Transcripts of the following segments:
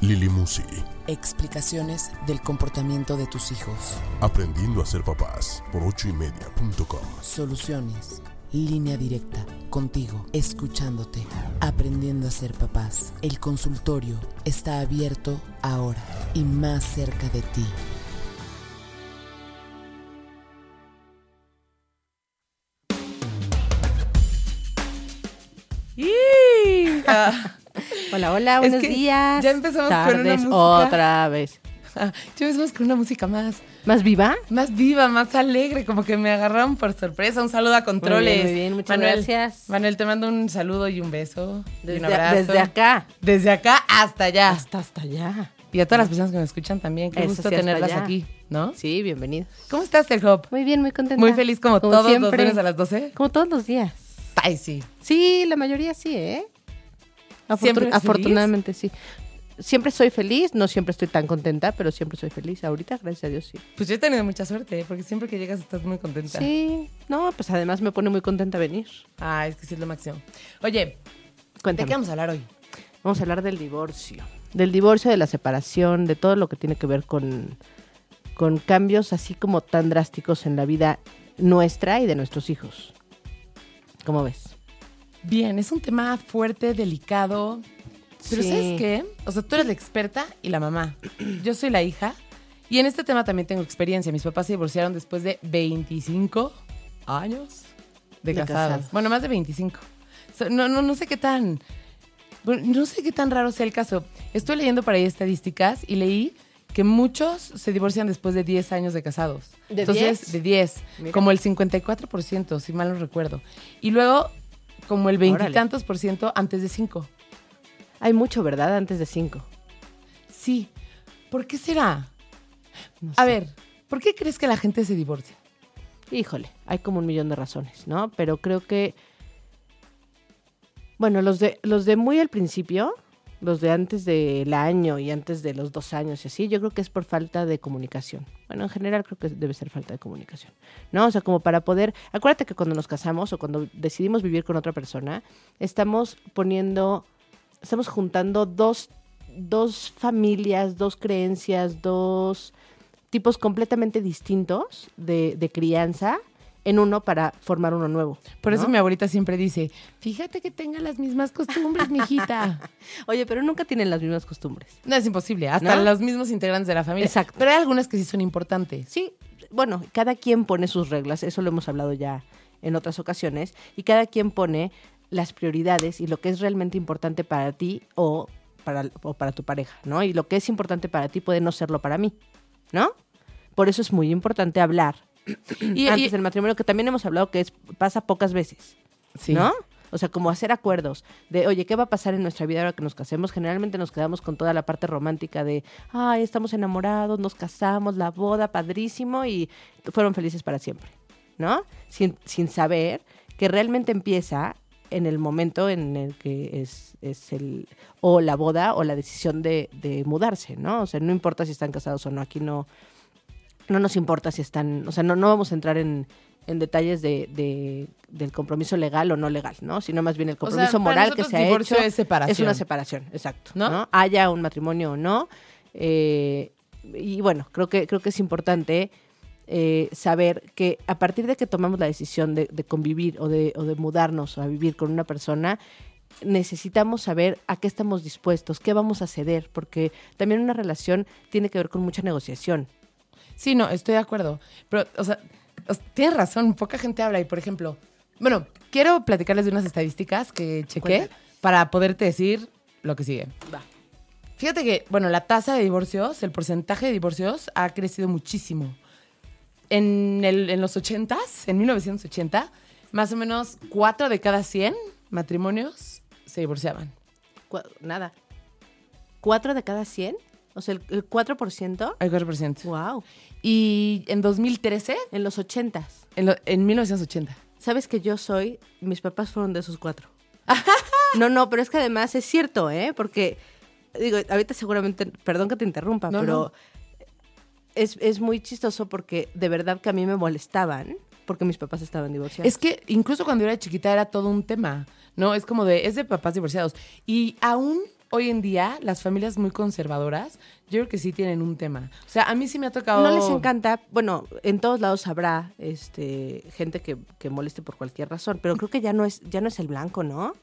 Lili Musi. Explicaciones del comportamiento de tus hijos. Aprendiendo a ser papás por ochoymedia.com. Soluciones. Línea directa. Contigo. Escuchándote. Aprendiendo a ser papás. El consultorio está abierto ahora y más cerca de ti. Ah. Hola, hola, buenos días. Ya empezamos con una música. Otra vez. Ah, ya empezamos con una música más, ¿Más viva? más viva, más alegre, como que me agarraron por sorpresa. Un saludo a Controles. Muy bien, muy bien, muchas Manuel, gracias. Manuel, te mando un saludo y un beso. y Desde, un abrazo. desde acá Desde acá hasta allá. hasta hasta allá. Y a todas las personas que me escuchan también. Qué Eso gusto sí, tenerlas allá. aquí, ¿no? Sí, bienvenidos. ¿Cómo estás, El Hop? Muy bien, muy contenta. Muy feliz como, todos los lunes a las 12. Como todos los días. Ay, sí. Sí, la mayoría sí, ¿eh? Afortun- ¿Siempre eres afortunadamente sí. Siempre soy feliz, no siempre estoy tan contenta, pero siempre soy feliz. Ahorita, gracias a Dios, sí. Pues yo he tenido mucha suerte, porque siempre que llegas estás muy contenta. Sí, no, pues además me pone muy contenta venir. Ay, es que sí es lo máximo. Oye, ¿de Cuéntame. qué vamos a hablar hoy? Vamos a hablar del divorcio. Del divorcio, de la separación, de todo lo que tiene que ver con, con cambios así como tan drásticos en la vida nuestra y de nuestros hijos. ¿Cómo ves? Bien, es un tema fuerte, delicado. Pero Sí. ¿sabes qué? O sea, tú eres la experta y la mamá. Yo soy la hija. Y en este tema también tengo experiencia. Mis papás se divorciaron después de 25 años de, De. Bueno, más de 25. So, no, no, no sé qué tan... no sé qué tan raro sea el caso. Estoy leyendo por ahí estadísticas y leí que muchos se divorcian después de 10 años de casados. ¿De Entonces, 10? de 10. Mira. Como el 54%, si mal no recuerdo. Y luego, como el veintitantos por ciento antes de 5. Hay mucho, ¿verdad? Antes de cinco. Sí. ¿Por qué será? No A ver, ¿por qué crees que la gente se divorcia? Híjole, hay como un millón de razones, ¿no? Pero creo que, bueno, los de, los de muy al principio, los de antes del año y antes de los dos años y así, yo creo que es por falta de comunicación. Bueno, en general creo que debe ser falta de comunicación, ¿no? O sea, como para poder, acuérdate que cuando nos casamos o cuando decidimos vivir con otra persona, estamos poniendo, estamos juntando dos, dos familias, dos creencias, dos tipos completamente distintos de, de crianza en uno para formar uno nuevo. Por eso mi abuelita siempre dice, fíjate que tenga las mismas costumbres, mijita. Oye, pero nunca tienen las mismas costumbres. No, es imposible. Hasta ¿No? los mismos integrantes de la familia. Exacto. Pero hay algunas que sí son importantes. Sí, bueno, cada quien pone sus reglas, eso lo hemos hablado ya en otras ocasiones, y cada quien pone las prioridades y lo que es realmente importante para ti o para, o para tu pareja, ¿no? Y lo que es importante para ti puede no serlo para mí, ¿no? Por eso es muy importante hablar Y, antes y- del matrimonio, que también hemos hablado que es, pasa pocas veces. sí. ¿no? O sea, como hacer acuerdos de, oye, ¿qué va a pasar en nuestra vida ahora que nos casemos? Generalmente nos quedamos con toda la parte romántica de, ay, estamos enamorados, nos casamos, la boda, padrísimo, y fueron felices para siempre, ¿no? Sin, sin saber que realmente empieza en el momento en el que es, es el, o la boda o la decisión de, de mudarse, ¿no? O sea, no importa si están casados o no, aquí no, no nos importa si están, o sea, no, no vamos a entrar en, en detalles de, de- del compromiso legal o no legal, ¿no? Sino más bien el O sea, compromiso moral que se ha hecho es separación. es una separación, exacto, ¿No? ¿no? Haya un matrimonio o no. eh, y bueno, creo que, creo que es importante eh, saber que a partir de que tomamos la decisión de, de convivir o de, o de mudarnos a vivir con una persona, necesitamos saber a qué estamos dispuestos, qué vamos a ceder, porque también una relación tiene que ver con mucha negociación. Sí, no, estoy de acuerdo. Pero, o sea, tienes razón, poca gente habla. Y, por ejemplo, bueno, quiero platicarles de unas estadísticas que chequé Cuéntame. para poderte decir lo que sigue. Va. Fíjate que, bueno, la tasa de divorcios, el porcentaje de divorcios ha crecido muchísimo. En, el- en los 80s, en 1980, más o menos 4 de cada 100 matrimonios se divorciaban. Cu- nada. ¿Cuatro de cada cien? O sea, el, el 4%. El 4%. Wow. Y en 2013, En los 80s. en, lo- en 1980. ¿Sabes que yo soy? Mis papás fueron de esos cuatro. no, no, pero es que además es cierto, ¿eh? Porque, digo, ahorita seguramente, perdón que te interrumpa, No, pero no. Es, es muy chistoso porque de verdad que a mí me molestaban porque mis papás estaban divorciados. Es que incluso cuando yo era chiquita era todo un tema, ¿no? Es como de, es de papás divorciados. Y aún hoy en día, las familias muy conservadoras, yo creo que sí tienen un tema. O sea, a mí sí me ha tocado... No les encanta, bueno, en todos lados habrá este gente que, que moleste por cualquier razón, pero creo que ya no es, ya no es el blanco, ¿no?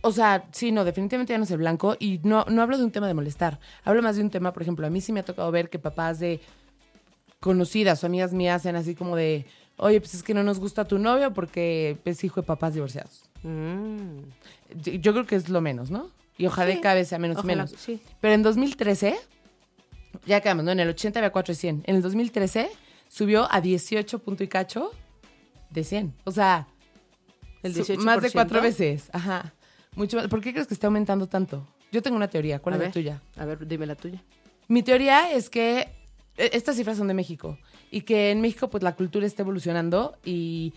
O sea, sí, no, definitivamente ya no es el blanco. Y no, no hablo de un tema de molestar. Hablo más de un tema, por ejemplo, a mí sí me ha tocado ver que papás de conocidas o amigas mías sean así como de, oye, pues es que no nos gusta tu novio porque es hijo de papás divorciados. Mm. Yo, yo creo que es lo menos, ¿no? Y ojalá Sí, vez sea menos Ojalá, menos. sí. Pero en 2013, ya quedamos, ¿no? En el 80 había 4 de 100. En el 2013 subió a 18 punto y cacho de 100. O sea, El su- 18%. más de cuatro veces. Ajá. Mucho más. ¿Por qué crees que está aumentando tanto? Yo tengo una teoría. ¿Cuál A es la tuya? A ver, dime la tuya. Mi teoría es que e- estas cifras son de México y que en México pues la cultura está evolucionando y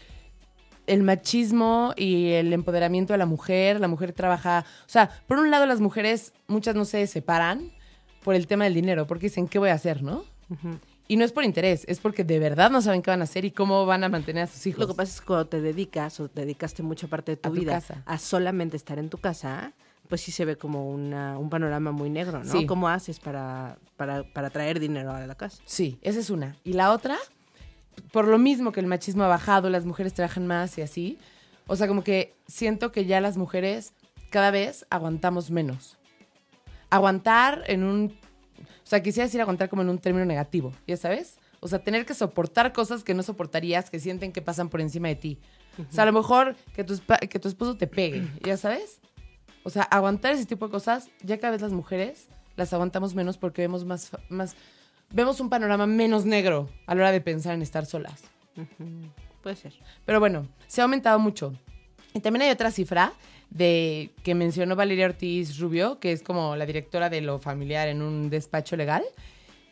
el machismo y el empoderamiento de la mujer, la mujer trabaja, o sea, por un lado las mujeres muchas no se separan por el tema del dinero, porque dicen, ¿qué voy a hacer, no? Y no es por interés, es porque de verdad no saben qué van a hacer y cómo van a mantener a sus hijos. Lo que pasa es que cuando te dedicas o te dedicaste mucha parte de tu, A tu vida casa. a solamente estar en tu casa, pues sí se ve como una, un panorama muy negro, ¿no? Sí. ¿Cómo haces para, para, para traer dinero a la casa? Sí, esa es una. Y la otra, por lo mismo que el machismo ha bajado, las mujeres trabajan más y así. O sea, como que siento que ya las mujeres cada vez aguantamos menos. Aguantar en un... O sea, quisiera decir aguantar como en un término negativo, ¿ya sabes? O sea, tener que soportar cosas que no soportarías, que sienten que pasan por encima de ti. O sea, a lo mejor que tu, que tu esposo te pegue, ¿ya sabes? O sea, aguantar ese tipo de cosas, ya cada vez las mujeres las aguantamos menos porque vemos más, más vemos un panorama menos negro a la hora de pensar en estar solas. Puede ser. Pero bueno, se ha aumentado mucho. Y también hay otra cifra de que mencionó Valeria Ortiz Rubio, que es como la directora de lo familiar en un despacho legal,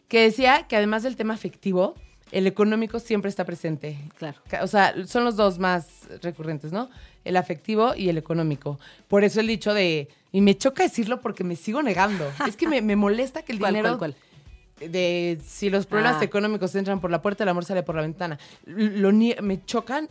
que decía que además del tema afectivo, el económico siempre está presente. Claro. O sea, son los dos más recurrentes, ¿no? El afectivo y el económico. Por eso el dicho de, y me choca decirlo porque me sigo negando. es que me, me molesta que el ¿Cuál, dinero cuál, de si los problemas Ah. económicos entran por la puerta, el amor sale por la ventana. Lo me chocan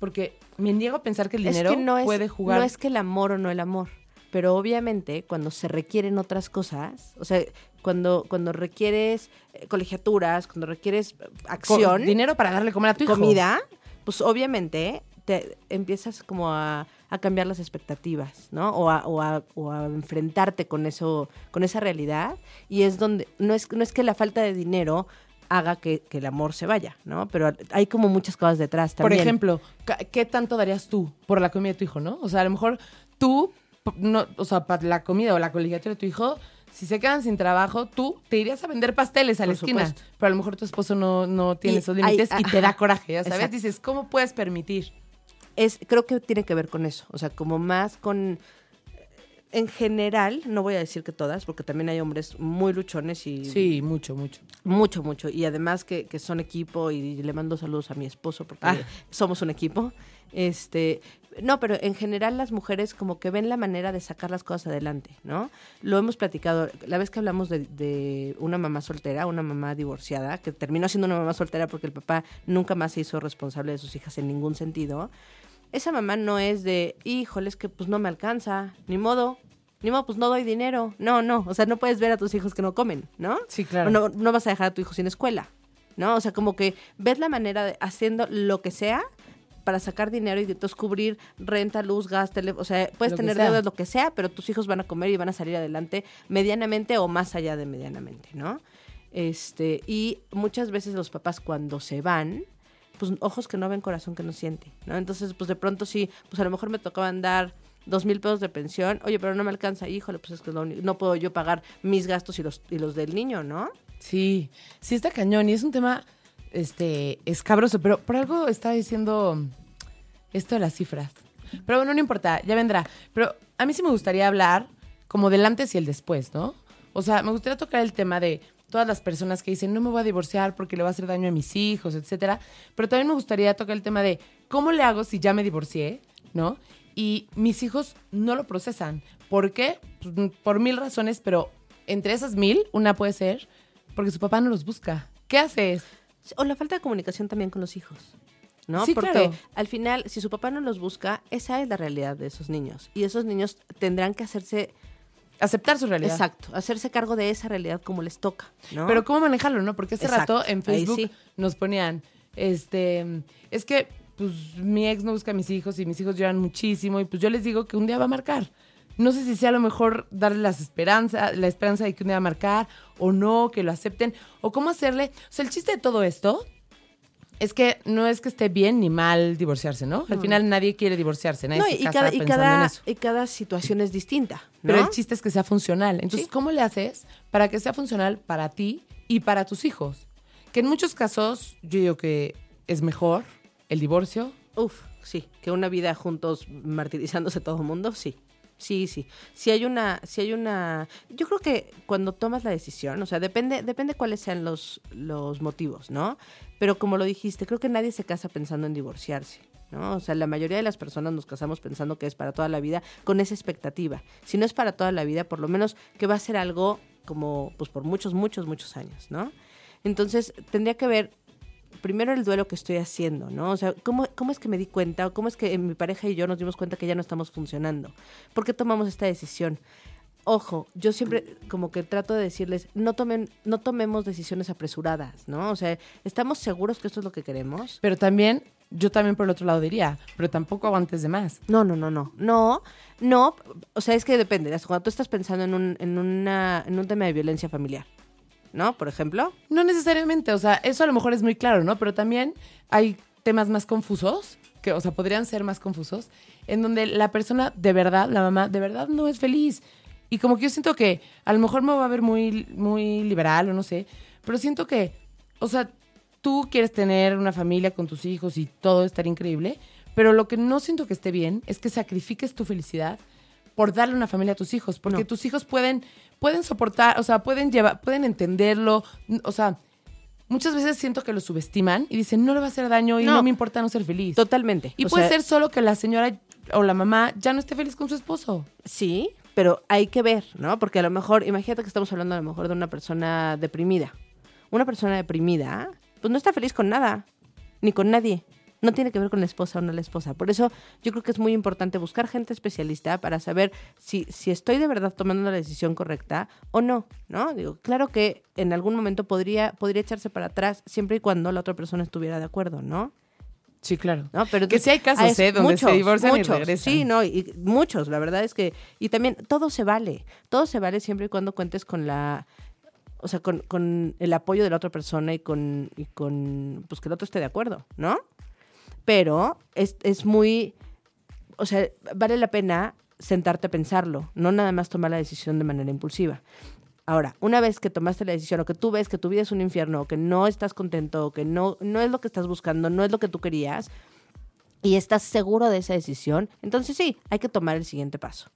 porque me niego a pensar que el dinero es que no es, puede jugar. no es que el amor o no el amor, pero obviamente cuando se requieren otras cosas, o sea, cuando, cuando requieres eh, colegiaturas, cuando requieres eh, Co- acción, dinero para darle comer a tu hijo. comida, pues obviamente te empiezas como a, a cambiar las expectativas, ¿no? O a, o a- o a enfrentarte con eso, con esa realidad. Y es donde, no es, no es que la falta de dinero haga que, que el amor se vaya, ¿no? Pero hay como muchas cosas detrás Por también. ejemplo, ca- ¿qué tanto darías tú por la comida de tu hijo, no? O sea, a lo mejor tú, no, o sea, para la comida o la colegiatura de tu hijo, si se quedan sin trabajo, tú te irías a vender pasteles a la Por esquina. supuesto. Pero a lo mejor tu esposo no, no tiene Y esos límites y te da coraje, ya sabes. exacto. Dices, ¿cómo puedes permitir? Es, creo que tiene que ver con eso, o sea, como más con, en general, no voy a decir que todas, porque también hay hombres muy luchones y Sí, mucho, mucho. mucho, mucho, y además que, que son equipo y le mando saludos a mi esposo porque Ah. somos un equipo. Este, no, pero en general las mujeres como que ven la manera de sacar las cosas adelante, ¿no? Lo hemos platicado, la vez que hablamos de, de una mamá soltera, una mamá divorciada, que terminó siendo una mamá soltera porque el papá nunca más se hizo responsable de sus hijas en ningún sentido. Esa mamá no es de, híjole, es que pues no me alcanza, ni modo, ni modo, pues no doy dinero. No, no, o sea, no puedes ver a tus hijos que no comen, ¿no? Sí, claro. O No, no vas a dejar a tu hijo sin escuela, ¿no? O sea, como que ves la manera de haciendo lo que sea para sacar dinero y entonces cubrir renta, luz, gas, teléfono, o sea, puedes Lo tener deudas, lo que sea, pero tus hijos van a comer y van a salir adelante medianamente o más allá de medianamente, ¿no? Este, y muchas veces los papás cuando se van, pues ojos que no ven, corazón que no siente, ¿no? Entonces, pues de pronto sí, pues a lo mejor me tocaban dar dos mil pesos de pensión, oye, pero no me alcanza, híjole, pues es que no puedo yo pagar mis gastos y los, y los del niño, ¿no? Sí, sí está cañón y es un tema este escabroso, pero por algo estaba diciendo esto de las cifras. Pero bueno, no importa, ya vendrá. Pero a mí sí me gustaría hablar como del antes y el después, ¿no? O sea, me gustaría tocar el tema de todas las personas que dicen, no me voy a divorciar porque le va a hacer daño a mis hijos, etcétera. Pero también me gustaría tocar el tema de cómo le hago si ya me divorcié, ¿no? Y mis hijos no lo procesan. ¿Por qué? Pues, por mil razones, pero entre esas mil, una puede ser porque su papá no los busca. ¿Qué haces? O la falta de comunicación también con los hijos. ¿no? Sí, Porque claro. al final, si su papá no los busca, esa es la realidad de esos niños. Y esos niños tendrán que hacerse, Aceptar su realidad. exacto, hacerse cargo de esa realidad como les toca, ¿no? Pero cómo manejarlo, ¿no? Porque hace Exacto, rato en Facebook sí. nos ponían, este, es que pues mi ex no busca a mis hijos y mis hijos lloran muchísimo y pues yo les digo que un día va a marcar. No sé si sea a lo mejor darle las esperanza, la esperanza de que un día va a marcar o no, que lo acepten o cómo hacerle. O sea, el chiste de todo esto es que no es que esté bien ni mal divorciarse, ¿no? Al final nadie quiere divorciarse, nadie No, se y, casa cada, y, pensando en cada, eso. y cada situación es distinta, ¿no? Pero el chiste es que sea funcional. Entonces, Sí. ¿cómo le haces para que sea funcional para ti y para tus hijos? Que en muchos casos yo digo que es mejor el divorcio. Uf, sí, que una vida juntos martirizándose todo el mundo, sí. Sí, sí. Si hay una, si hay una, yo creo que cuando tomas la decisión, o sea, depende, depende cuáles sean los, los motivos, ¿no? Pero como lo dijiste, creo que nadie se casa pensando en divorciarse, ¿no? O sea, la mayoría de las personas nos casamos pensando que es para toda la vida, con esa expectativa. Si no es para toda la vida, por lo menos que va a ser algo como, pues por muchos, muchos, muchos años, ¿no? Entonces, tendría que ver primero el duelo que estoy haciendo, ¿no? O sea, ¿cómo, ¿cómo es que me di cuenta o cómo es que mi pareja y yo nos dimos cuenta que ya no estamos funcionando? ¿Por qué tomamos esta decisión? Ojo, yo siempre como que trato de decirles, no tomen, no tomemos decisiones apresuradas, ¿no? O sea, ¿estamos seguros que esto es lo que queremos? Pero también, yo también por el otro lado diría, pero tampoco aguantes de más. No, no, no, no. No, no. O sea, es que depende. Cuando tú estás pensando en un, en una, en un tema de violencia familiar, ¿no? Por ejemplo. No necesariamente, o sea, eso a lo mejor es muy claro, ¿no? Pero también hay temas más confusos, que, o sea, podrían ser más confusos, en donde la persona de verdad, la mamá, de verdad no es feliz. Y como que yo siento que a lo mejor me va a ver muy, muy liberal o no sé, pero siento que, o sea, tú quieres tener una familia con tus hijos y todo estar increíble, pero lo que no siento que esté bien es que sacrifiques tu felicidad por darle una familia a tus hijos, porque No. tus hijos pueden, pueden soportar, o sea, pueden llevar, pueden entenderlo, o sea, muchas veces siento que lo subestiman y dicen, no le va a hacer daño y no, No. me importa no ser feliz. Totalmente. y O puede sea, ser solo que la señora o la mamá ya no esté feliz con su esposo. Sí, pero hay que ver, ¿no? Porque a lo mejor, imagínate que estamos hablando a lo mejor de una persona deprimida. Una persona deprimida, pues no está feliz con nada, ni con nadie. No tiene que ver con la esposa o no la esposa. Por eso yo creo que es muy importante buscar gente especialista para saber si, si estoy de verdad tomando la decisión correcta o no, ¿no? Digo, claro que en algún momento podría, podría echarse para atrás siempre y cuando la otra persona estuviera de acuerdo, ¿no? Sí, claro. ¿no? Pero Que sí hay casos, ah, es- ¿eh? Donde se divorcian y regresan. Sí, no, y muchos, la verdad es que, y también todo se vale, todo se vale siempre y cuando cuentes con la, o sea, con, con el apoyo de la otra persona y con, y con, pues que el otro esté de acuerdo, ¿no? Pero es, es muy, o sea, vale la pena sentarte a pensarlo, no nada más tomar la decisión de manera impulsiva. Ahora, una vez que tomaste la decisión o que tú ves que tu vida es un infierno, o que no estás contento, o que no, no es lo que estás buscando, no es lo que tú querías, y estás seguro de esa decisión, entonces sí, hay que tomar el siguiente paso.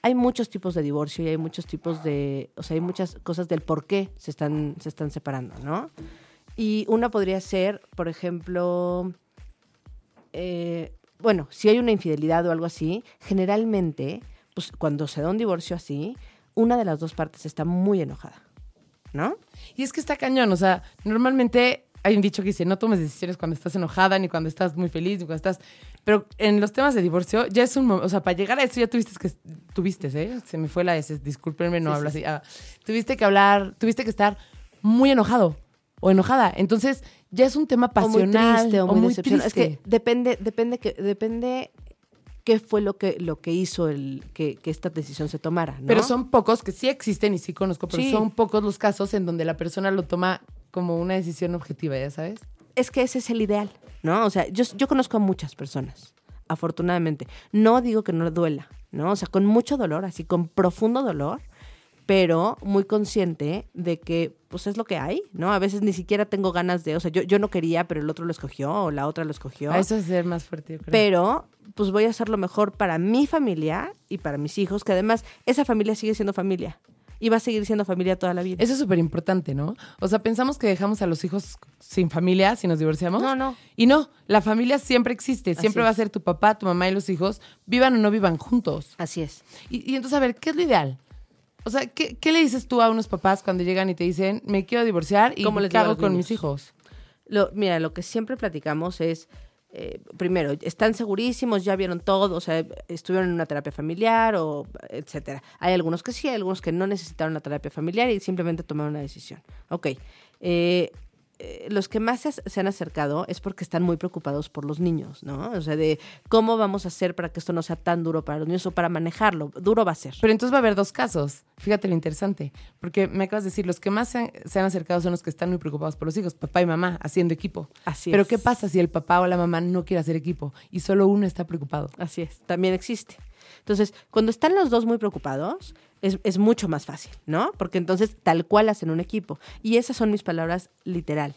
Hay muchos tipos de divorcio y hay muchos tipos de, o sea, hay muchas cosas del por qué se están, se están separando, ¿no? Y una podría ser, por ejemplo, eh, bueno, si hay una infidelidad o algo así, generalmente, pues cuando se da un divorcio así, una de las dos partes está muy enojada, ¿no? Y es que está cañón, o sea, normalmente hay un dicho que dice, no tomes decisiones cuando estás enojada, ni cuando estás muy feliz, ni cuando estás... Pero en los temas de divorcio ya es un... mo- O sea, para llegar a eso ya tuviste que... Tuviste, ¿eh? Se me fue la S, discúlpenme, no Sí, hablo sí, así. Ah, tuviste que hablar, tuviste que estar muy enojado o enojada. Entonces ya es un tema o muy pasional triste o muy, decepcionado. Es triste. que depende, depende que, depende qué fue lo que, lo que hizo el que, que esta decisión se tomara, ¿no? Pero son pocos, que sí existen y sí conozco, pero Sí. son pocos los casos en donde la persona lo toma como una decisión objetiva, ¿ya sabes? es que ese es el ideal, ¿no? O sea, yo, yo conozco a muchas personas, afortunadamente. No digo que no duela, ¿no? O sea, con mucho dolor, así, con profundo dolor, pero muy consciente de que, pues, es lo que hay, ¿no? A veces ni siquiera tengo ganas de, o sea, yo, yo no quería, pero el otro lo escogió, o la otra lo escogió. A eso es ser más fuerte, yo creo. Pero, pues voy a hacer lo mejor para mi familia y para mis hijos, que además esa familia sigue siendo familia. y va a seguir siendo familia toda la vida. Eso es súper importante, ¿no? O sea, pensamos que dejamos a los hijos sin familia si nos divorciamos. No, no. Y no, la familia siempre existe. Siempre va a ser tu papá, tu mamá y los hijos, vivan o no vivan juntos. Así es. Y, y entonces, a ver, ¿qué es lo ideal? O sea, ¿qué, qué le dices tú a unos papás cuando llegan y te dicen, me quiero divorciar y ¿Cómo les los con niños? mis hijos? Lo, mira, lo que siempre platicamos es, eh, primero, están segurísimos, ya vieron todo, o sea, estuvieron en una terapia familiar o etcétera. Hay algunos que sí, hay algunos que no necesitaron una terapia familiar y simplemente tomaron una decisión. Ok. Eh, eh, los que más se, se han acercado es porque están muy preocupados por los niños, ¿no? O sea, de cómo vamos a hacer para que esto no sea tan duro para los niños o para manejarlo. Duro va a ser. Pero entonces va a haber dos casos. Fíjate lo interesante. Porque me acabas de decir, los que más se han, se han acercado son los que están muy preocupados por los hijos, papá y mamá, haciendo equipo. Así Pero es. ¿qué pasa si el papá o la mamá no quiere hacer equipo y solo uno está preocupado? Así es, también existe. Entonces, cuando están los dos muy preocupados, es, es mucho más fácil, ¿no? Porque entonces tal cual hacen un equipo. Y esas son mis palabras literal.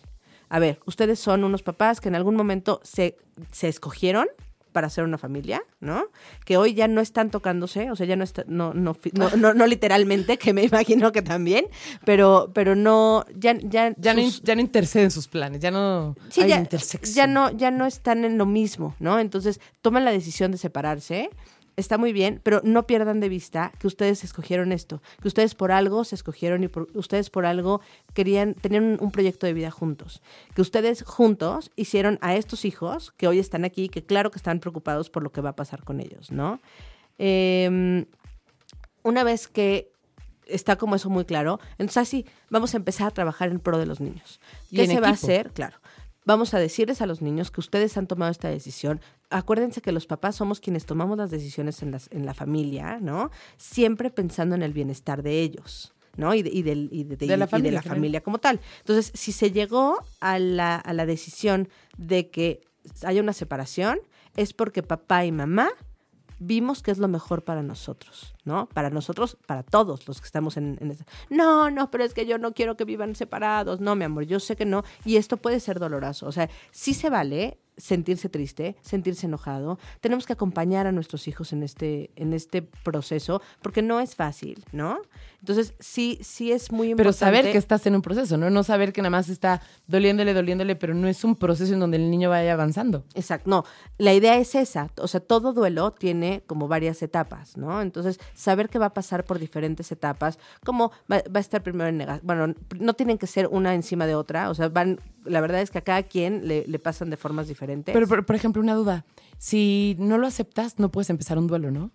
A ver, ustedes son unos papás que en algún momento se, se escogieron para hacer una familia, ¿no? Que hoy ya no están tocándose, o sea, ya no está, no, no, no, no, literalmente, que me imagino que también, pero, pero no, ya, ya, Ya, no, ya no interceden sus planes, ya no hay ya no, ya no están en lo mismo, ¿no? Entonces toman la decisión de separarse. Está muy bien, pero no pierdan de vista que ustedes escogieron esto, que ustedes por algo se escogieron y por- ustedes por algo querían tener un, un proyecto de vida juntos, que ustedes juntos hicieron a estos hijos que hoy están aquí, que claro que están preocupados por lo que va a pasar con ellos, ¿no? Em, una vez que está como eso muy claro, entonces así vamos a empezar a trabajar en pro de los niños. ¿Qué se va a hacer? Claro. Vamos a decirles a los niños que ustedes han tomado esta decisión. Acuérdense que los papás somos quienes tomamos las decisiones en, las, en la familia, ¿no? Siempre pensando en el bienestar de ellos. ¿no? Y de, y del- y de- De la y de familia, la familia como tal. Entonces, si se llegó a la, a la decisión de que haya una separación, es porque papá y mamá vimos que es lo mejor para nosotros, ¿no? Para nosotros, para todos los que estamos en, en esa- No, no, pero es que yo no quiero que vivan separados. No, mi amor, yo sé que no. Y esto puede ser doloroso. O sea, sí se vale sentirse triste, sentirse enojado. Tenemos que acompañar a nuestros hijos en este, en este proceso, porque no es fácil, ¿no? Entonces, sí, sí es muy Pero importante. saber que estás en un proceso, ¿no? No saber que nada más está doliéndole, doliéndole, pero no es un proceso en donde el niño vaya avanzando. Exacto, no, la idea es esa, o sea, todo duelo tiene como varias etapas, ¿no? Entonces, saber que va a pasar por diferentes etapas, como va, va a estar primero en negación, bueno, no tienen que ser una encima de otra, o sea, van, la verdad es que a cada quien le, le pasan de formas diferentes. Pero, por, por ejemplo, una duda. Si no lo aceptas, no puedes empezar un duelo, ¿no?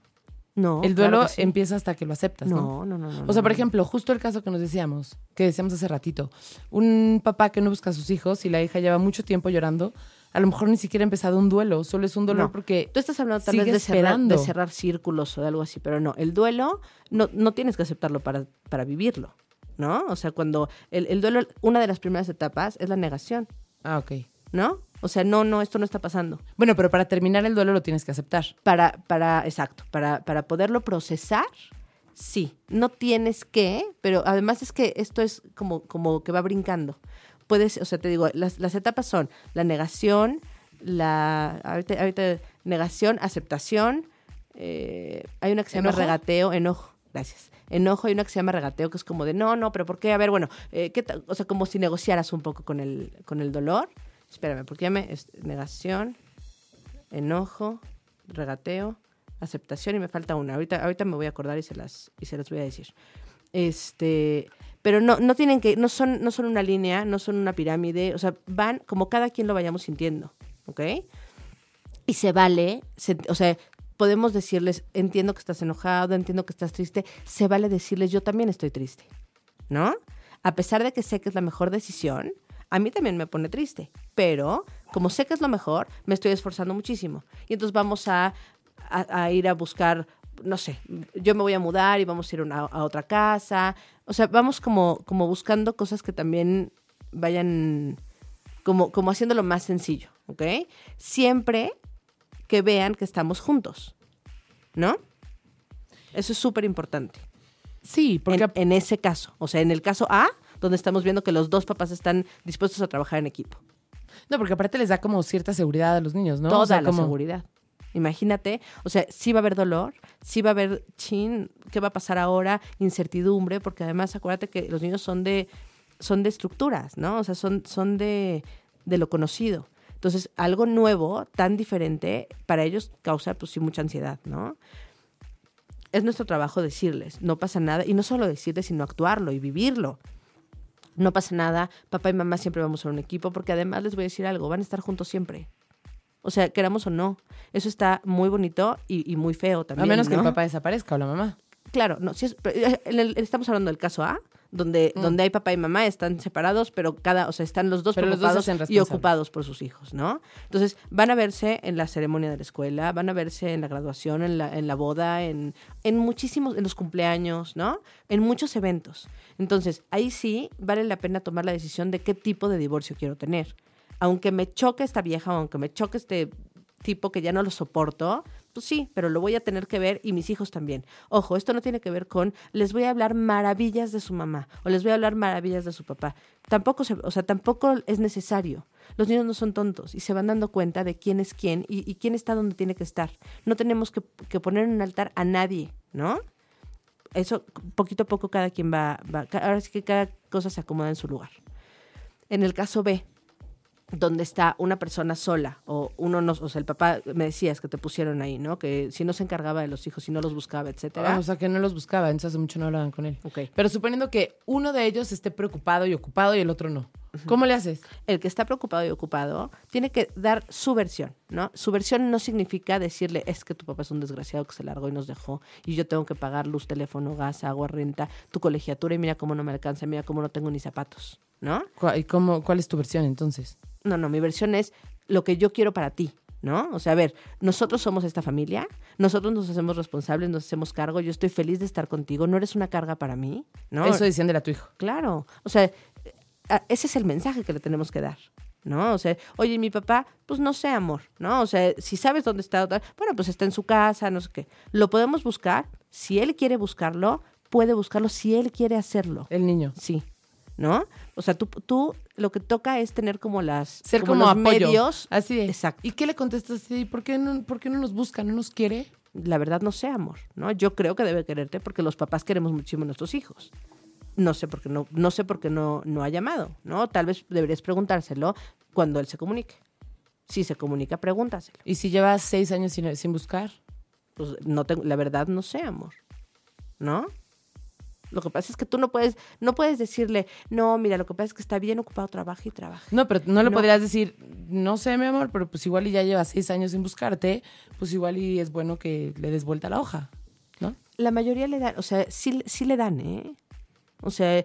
no, el duelo claro que sí. empieza hasta que lo aceptas, ¿no? No, no, no, no. O sea, por ejemplo, justo el caso que nos decíamos, que decíamos hace ratito, un papá que no busca a sus hijos y la hija lleva mucho tiempo llorando, a lo mejor ni siquiera ha empezado un duelo, solo es un dolor No. porque Tú estás hablando tal vez de cerrar, esperando. de cerrar círculos o de algo así, pero no, el duelo no, no tienes que aceptarlo para, para vivirlo, ¿no? O sea, cuando el, el duelo, una de las primeras etapas es la negación, Ah, ok. ¿no? O sea, no, no, esto no está pasando. Bueno, pero para terminar el duelo lo tienes que aceptar. Para, para, exacto, para, para poderlo procesar, sí. No tienes que, pero además es que esto es como, como que va brincando. Puedes, o sea, te digo, las, las etapas son la negación, la ahorita, ahorita negación, aceptación, eh, hay una que se llama ¿Enojo? regateo, enojo, gracias. Enojo, hay una que se llama regateo, que es como de no, no, pero ¿por qué? A ver, bueno, eh, ¿qué o sea, como si negociaras un poco con el, con el dolor. Espérame, porque ya me. es- negación, enojo, regateo, aceptación y me falta una. Ahorita, ahorita me voy a acordar y se las, y se las voy a decir. Este, pero no, no tienen que, no son, no son una línea, no son una pirámide, o sea, van como cada quien lo vayamos sintiendo, ¿ok? Y se vale, o sea, podemos decirles, entiendo que estás enojado, entiendo que estás triste, se vale decirles, yo también estoy triste, ¿no? A pesar de que sé que es la mejor decisión, a mí también me pone triste, pero como sé que es lo mejor, me estoy esforzando muchísimo. Y entonces vamos a- a ir a buscar, no sé, yo me voy a mudar y vamos a ir a, una- a otra casa. O sea, vamos como, como buscando cosas que también vayan como, como haciéndolo más sencillo, ¿ok? Siempre que vean que estamos juntos, ¿no? Eso es súper importante. Sí, porque En, en ese caso, o sea, en el caso A, donde estamos viendo que los dos papás están dispuestos a trabajar en equipo. no, porque aparte les da como cierta seguridad a los niños, ¿no? Toda O sea, la como- seguridad. Imagínate, o sea, sí va a haber dolor, sí va a haber chin, ¿qué va a pasar ahora? Incertidumbre, porque además acuérdate que los niños son de, son de estructuras, ¿no? O sea, son, son de, de lo conocido. Entonces, algo nuevo, tan diferente, para ellos causa, pues sí, mucha ansiedad, ¿no? Es nuestro trabajo decirles, no pasa nada, y no solo decirles, sino actuarlo y vivirlo. No pasa nada, papá y mamá siempre vamos a un equipo, porque además les voy a decir algo, van a estar juntos siempre. O sea, queramos o no. Eso está muy bonito y, y muy feo también. A menos que el papá desaparezca o la mamá. Claro, no, si es- eh, en el- estamos hablando del caso A, donde, Mm. donde hay papá y mamá, están separados, pero cada, o sea, están los dos Pero los dos preocupados y ocupados por sus hijos, ¿no? Entonces, van a verse en la ceremonia de la escuela, van a verse en la graduación, en la, en la boda, en, en muchísimos, en los cumpleaños, ¿no? En muchos eventos. Entonces, ahí sí vale la pena tomar la decisión de qué tipo de divorcio quiero tener. Aunque me choque esta vieja aunque me choque este tipo que ya no lo soporto, pues sí, pero lo voy a tener que ver y mis hijos también. Ojo, esto no tiene que ver con les voy a hablar maravillas de su mamá o les voy a hablar maravillas de su papá. Tampoco, o sea, tampoco es necesario. Los niños no son tontos y se van dando cuenta de quién es quién y, quién está donde tiene que estar. No tenemos que, poner en un altar a nadie, ¿no? Eso poquito a poco cada quien va, va, ahora sí que cada cosa se acomoda en su lugar. En el caso B, donde está una persona sola o uno no, o sea, el papá me decías que te pusieron ahí, ¿no? Que si no se encargaba de los hijos, si no los buscaba, etcétera. Ah, o sea, que no los buscaba, entonces hace mucho no hablaban con él. Ok. Pero suponiendo que uno de ellos esté preocupado y ocupado y el otro no. ¿Cómo le haces? el que está preocupado y ocupado tiene que dar su versión, ¿no? Su versión no significa decirle, es que tu papá es un desgraciado que se largó y nos dejó y yo tengo que pagar luz, teléfono, gas, agua, renta, tu colegiatura y mira cómo no me alcanza, mira cómo no tengo ni zapatos, ¿no? ¿Cu- ¿Y cómo, cuál es tu versión entonces? No, no, mi versión es lo que yo quiero para ti, ¿no? O sea, a ver, nosotros somos esta familia, nosotros nos hacemos responsables, nos hacemos cargo, yo estoy feliz de estar contigo, no eres una carga para mí, ¿no? Eso diciéndole a tu hijo. Claro, o sea, a- ese es el mensaje que le tenemos que dar, ¿no? O sea, oye, mi papá, pues no sé, amor, ¿no? O sea, si sabes dónde está, bueno, pues está en su casa, no sé qué. Lo podemos buscar, si él quiere buscarlo, puede buscarlo, si él quiere hacerlo, El niño. sí, ¿no? O sea, tú, tú lo que toca es tener como las, Ser como, los apoyo. medios. Así es. Exacto. ¿Y qué le contestas? Sí, ¿por qué, no, ¿Por qué no nos busca? ¿No nos quiere? La verdad no sé, amor, ¿no? Yo creo que debe quererte porque los papás queremos muchísimo a nuestros hijos. No sé por qué no, no sé por qué no, no ha llamado, ¿no? Tal vez deberías preguntárselo cuando él se comunique. Si se comunica, pregúntaselo. ¿Y si llevas seis años sin, sin buscar? Pues no tengo, la verdad no sé, amor. ¿No? Lo que pasa es que tú no puedes, no puedes decirle, no, mira, lo que pasa es que está bien ocupado, trabaja y trabaja. No, pero no le No. podrías decir, no sé, mi amor, pero pues igual y ya llevas seis años sin buscarte, pues igual y es bueno que le des vuelta la hoja, ¿no? La mayoría le dan, o sea, sí, sí le dan, ¿eh? O sea,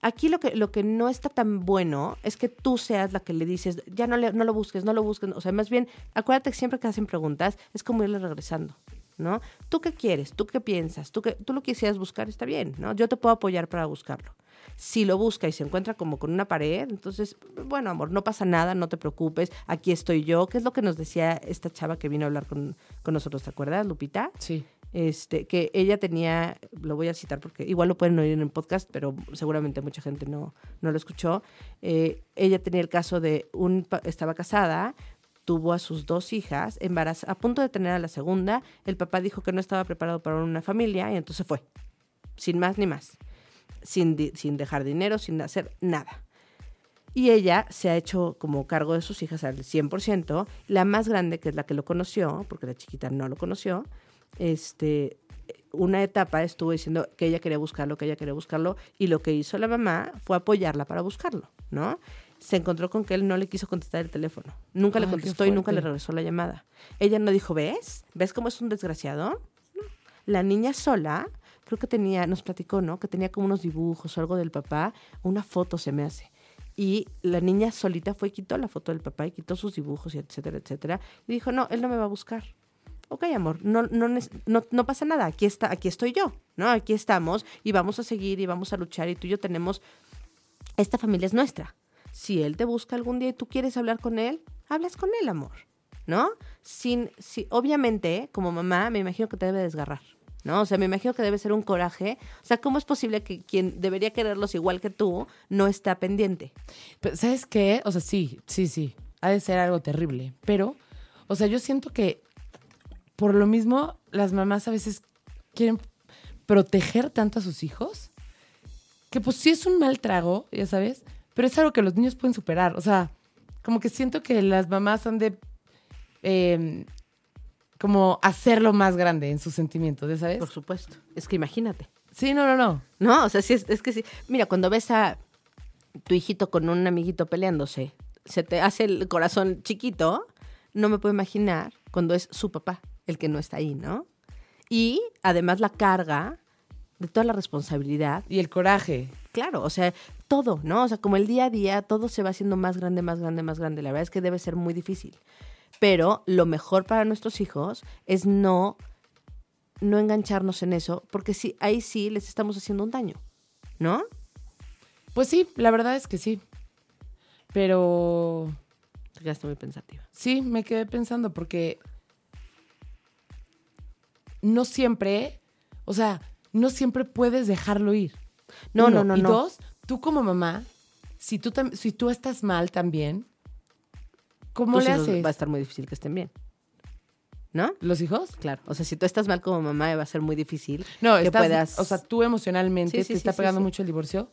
aquí lo que, lo que no está tan bueno es que tú seas la que le dices, ya no, le, no lo busques, no lo busques. O sea, más bien, acuérdate que siempre que hacen preguntas es como irle regresando, ¿no? ¿Tú qué quieres? ¿Tú qué piensas? ¿Tú, qué, tú lo quisieras buscar? Está bien, ¿no? Yo te puedo apoyar para buscarlo. Si lo busca y se encuentra como con una pared, entonces, bueno, amor, no pasa nada, no te preocupes, aquí estoy yo, que es lo que nos decía esta chava que vino a hablar con, con nosotros, ¿te acuerdas, Lupita? Sí. este, que ella tenía, lo voy a citar porque igual lo pueden oír en el podcast, pero seguramente mucha gente no, no lo escuchó. eh, ella tenía el caso de un, estaba casada, tuvo a sus dos hijas, embaraz a punto de tener a la segunda, el papá dijo que no estaba preparado para una familia y entonces fue, sin más ni más, sin, sin dejar dinero, sin hacer nada. Y ella se ha hecho como cargo de sus hijas al 100%. La más grande, que es la que lo conoció, porque la chiquita no lo conoció, este, una etapa estuvo diciendo que ella quería buscarlo, que ella quería buscarlo, y lo que hizo la mamá fue apoyarla para buscarlo, ¿no? Se encontró con que él no le quiso contestar el teléfono. Nunca le Ay, contestó y nunca le regresó la llamada. Ella no dijo, ¿ves? ¿Ves cómo es un desgraciado? No. La niña sola, creo que tenía, nos platicó, ¿no? Que tenía como unos dibujos o algo del papá, una foto se me hace. Y la niña solita fue y quitó la foto del papá y quitó sus dibujos y etcétera, etcétera. Y dijo, no, él no me va a buscar. Ok, amor, no, no, no, no pasa nada, aquí, está, aquí estoy yo, ¿no? Aquí estamos y vamos a seguir y vamos a luchar y tú y yo tenemos, esta familia es nuestra. Si él te busca algún día y tú quieres hablar con él, hablas con él, amor, ¿no? Sin, si, obviamente, como mamá, me imagino que te debe desgarrar, ¿no? O sea, me imagino que debe ser un coraje. O sea, ¿cómo es posible que quien debería quererlos igual que tú no está pendiente? Pero, ¿Sabes qué? O sea, sí, sí, sí. Ha de ser algo terrible. Pero, o sea, yo siento que por lo mismo, las mamás a veces quieren proteger tanto a sus hijos que pues sí es un mal trago, ya sabes, pero es algo que los niños pueden superar. O sea, como que siento que las mamás han de eh, como hacerlo más grande en sus sentimientos, ¿ya sabes? Por supuesto. Es que imagínate. Sí, no, no, no. No, o sea, sí, es, es que sí. Mira, cuando ves a tu hijito con un amiguito peleándose, se te hace el corazón chiquito, no me puedo imaginar cuando es su papá el que no está ahí, ¿no? Y además la carga de toda la responsabilidad. Y el coraje. Claro, o sea, todo, ¿no? O sea, como el día a día, todo se va haciendo más grande, más grande, más grande. La verdad es que debe ser muy difícil. Pero lo mejor para nuestros hijos es no, no engancharnos en eso, porque sí, ahí sí les estamos haciendo un daño, ¿no? Pues sí, la verdad es que sí. Pero Te quedaste muy pensativa. sí, me quedé pensando porque no siempre, o sea, no siempre puedes dejarlo ir. No, Uno. no, no, Y no. dos, tú como mamá, si tú, si tú estás mal también, ¿cómo le haces? Va a estar muy difícil que estén bien. ¿No? ¿Los hijos? Claro. O sea, si tú estás mal como mamá, va a ser muy difícil No, que estás, puedas. o sea, tú emocionalmente Sí, sí, te sí, está pegando mucho el divorcio.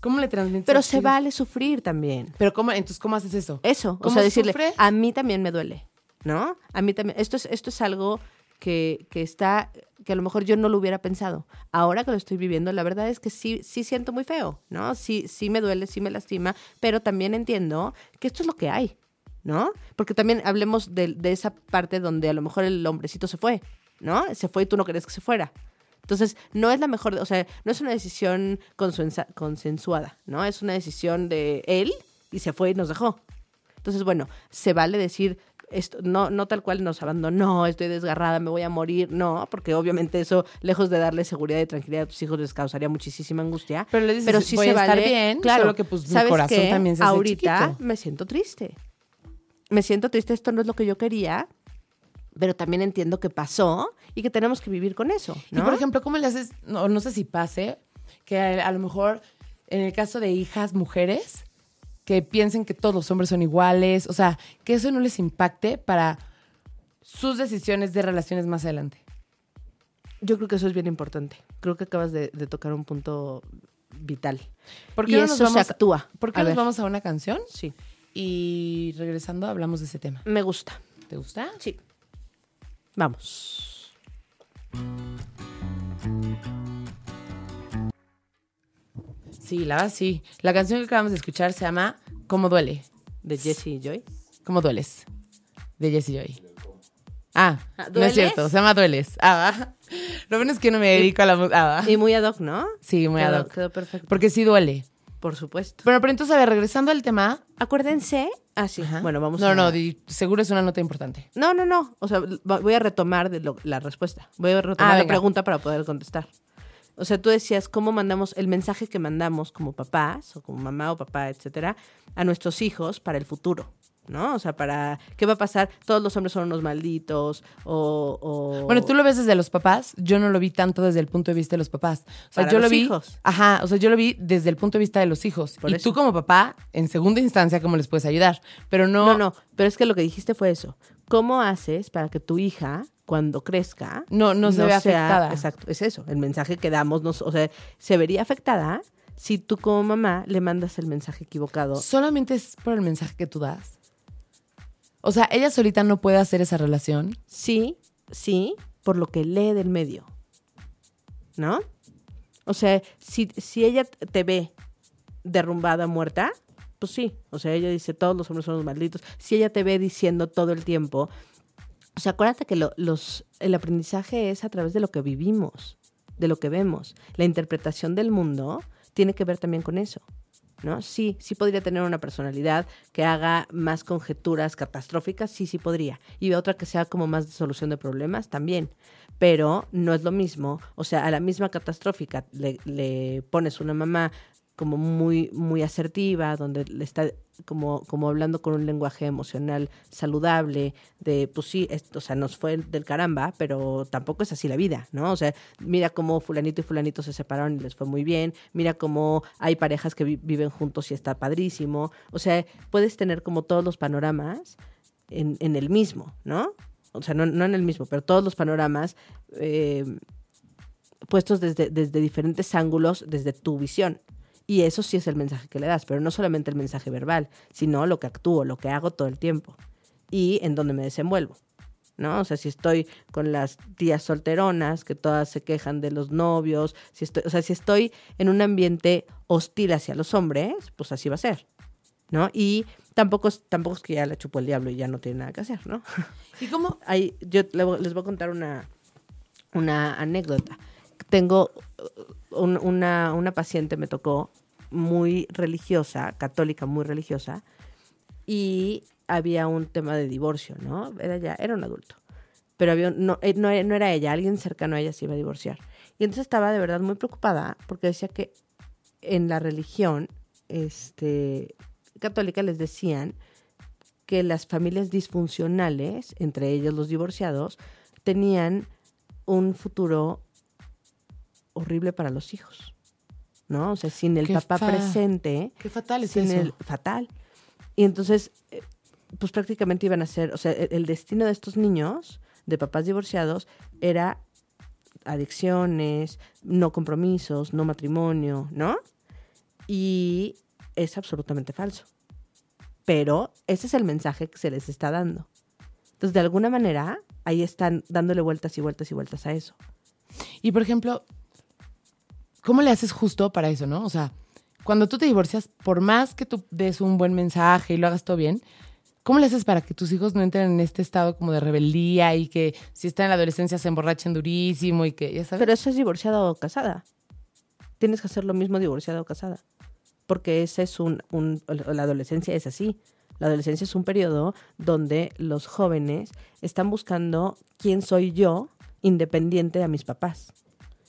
¿Cómo le transmites? Pero se vale sufrir también. Pero cómo, entonces cómo haces eso? Eso, o ¿Cómo sea, decirle, sufre? a mí también me duele, ¿no? A mí también, esto es, esto es algo que, está, que a lo mejor yo no lo hubiera pensado. Ahora que lo estoy viviendo, la verdad es que sí, sí siento muy feo, ¿no? Sí, sí me duele, sí me lastima, pero también entiendo que esto es lo que hay, ¿no? Porque también hablemos de, de esa parte donde a lo mejor el hombrecito se fue, ¿no? Se fue y tú no querías que se fuera. Entonces, no es la mejor, o sea, no es una decisión consensuada, ¿no? Es una decisión de él y se fue y nos dejó. Entonces, bueno, se vale decir, esto, no, no tal cual nos abandonó, estoy desgarrada, me voy a morir, no, porque obviamente eso, lejos de darle seguridad y tranquilidad a tus hijos, les causaría muchísima angustia. Pero le dices, pero sí voy se a estar bien, claro, solo que, pues, mi ¿sabes corazón qué? también se hace Ahorita chiquito. me siento triste. Me siento triste, esto no es lo que yo quería, pero también entiendo que pasó y que tenemos que vivir con eso, Y ¿no? por ejemplo, ¿cómo le haces? No, no sé si pase, que a, a lo mejor en el caso de hijas mujeres, que piensen que todos los hombres son iguales, o sea, que eso no les impacte para sus decisiones de relaciones más adelante. Yo creo que eso es bien importante. Creo que acabas de, de tocar un punto vital. ¿Por qué y no eso nos vamos, se actúa. ¿por qué A nos ver, vamos a una canción? Sí, Y regresando hablamos de ese tema. me gusta. ¿Te gusta? Sí. Vamos. Sí, la verdad sí. La canción que acabamos de escuchar se llama ¿Cómo duele? De Jesse Joy. ¿Cómo dueles? De Jessie Joy. Ah, Ah, no es ¿dueles? cierto, se llama Dueles. Ah, va. Lo bueno es que no me dedico a la música. Ah. Y muy ad hoc, ¿no? Sí, muy quedó, ad hoc. Quedó perfecto. Porque sí duele. Por supuesto. Bueno, pero entonces, a ver, regresando al tema. Acuérdense. Ah, sí. Ajá. Bueno, vamos No, a. no, di- seguro es una nota importante. No, no, no. O sea, voy a retomar de lo- la respuesta. Voy a retomar Ah, la venga. pregunta para poder contestar. O sea, tú decías cómo mandamos el mensaje que mandamos como papás o como mamá o papá, etcétera, a nuestros hijos para el futuro, ¿no? O sea, para qué va a pasar. Todos los hombres son unos malditos o. o- Bueno, tú lo ves desde los papás. Yo no lo vi tanto desde el punto de vista de los papás. O sea, Para yo los lo vi. hijos. Ajá, o sea, yo lo vi desde el punto de vista de los hijos. Por y eso. tú como papá, en segunda instancia, ¿cómo les puedes ayudar? Pero no. No, no, pero es que lo que dijiste fue eso. ¿Cómo haces para que tu hija, cuando crezca, No, no se sea- afectada. Exacto, es eso. El mensaje que damos, nos, o sea, se vería afectada si tú como mamá le mandas el mensaje equivocado. Solamente es por el mensaje que tú das. O sea, ella solita no puede hacer esa relación. Sí, sí, por lo que lee del medio. ¿No? O sea, si, si ella te ve derrumbada, muerta, pues sí. O sea, ella dice, todos los hombres son los malditos. Si ella te ve diciendo todo el tiempo, o sea, acuérdate que lo- los, el aprendizaje es a través de lo que vivimos, de lo que vemos. La interpretación del mundo tiene que ver también con eso. ¿No? Sí, sí podría tener una personalidad que haga más conjeturas catastróficas, sí, sí podría. Y otra que sea como más de solución de problemas, también. Pero no es lo mismo. O sea, a la misma catastrófica le, le pones una mamá como muy, muy asertiva, donde le está como, como hablando con un lenguaje emocional saludable, de pues sí, esto, o sea, nos fue del caramba, pero tampoco es así la vida, ¿no? O sea, mira cómo fulanito y fulanito se separaron y les fue muy bien, mira cómo hay parejas que vi- viven juntos y está padrísimo, o sea, puedes tener como todos los panoramas en, en el mismo, ¿no? o sea, no, no en el mismo, pero todos los panoramas eh, puestos desde, desde diferentes ángulos, desde tu visión. Y eso sí es el mensaje que le das, pero no solamente el mensaje verbal, sino lo que actúo, lo que hago todo el tiempo y en donde me desenvuelvo. ¿no? O sea, si estoy con las tías solteronas que todas se quejan de los novios, si estoy, o sea, si estoy en un ambiente hostil hacia los hombres, pues así va a ser, ¿no? Y tampoco es, tampoco es que ya le chupó el diablo y ya no tiene nada que hacer, ¿no? ¿Y cómo? Ahí, yo les voy a contar una, una anécdota. Tengo uh, un- una, paciente, me tocó, muy religiosa, católica, muy religiosa, y había un tema de divorcio, ¿no? Era ya, era un adulto. Pero había, no, eh, no, era- no era ella, alguien cercano a ella se iba a divorciar. Y entonces estaba de verdad muy preocupada porque decía que en la religión este, católica les decían que las familias disfuncionales, entre ellos los divorciados, tenían un futuro horrible para los hijos, ¿no? O sea, sin el Qué papá presente, Qué fatal es sin eso. el fatal. Y entonces, eh, pues prácticamente iban a ser, o sea, el, el destino de estos niños, de papás divorciados, era adicciones, no compromisos, no matrimonio, ¿no? Y es absolutamente falso. Pero ese es el mensaje que se les está dando. Entonces, de alguna manera, ahí están dándole vueltas y vueltas y vueltas a eso. Y por ejemplo, ¿cómo le haces justo para eso, no? O sea, cuando tú te divorcias, por más que tú des un buen mensaje y lo hagas todo bien, ¿cómo le haces para que tus hijos no entren en este estado como de rebeldía y que si están en la adolescencia se emborrachen durísimo y que, ya sabes? Pero eso es divorciada o casada. Tienes que hacer lo mismo divorciada o casada. Porque ese es un, la adolescencia es así. La adolescencia es un periodo donde los jóvenes están buscando quién soy yo independiente a mis papás.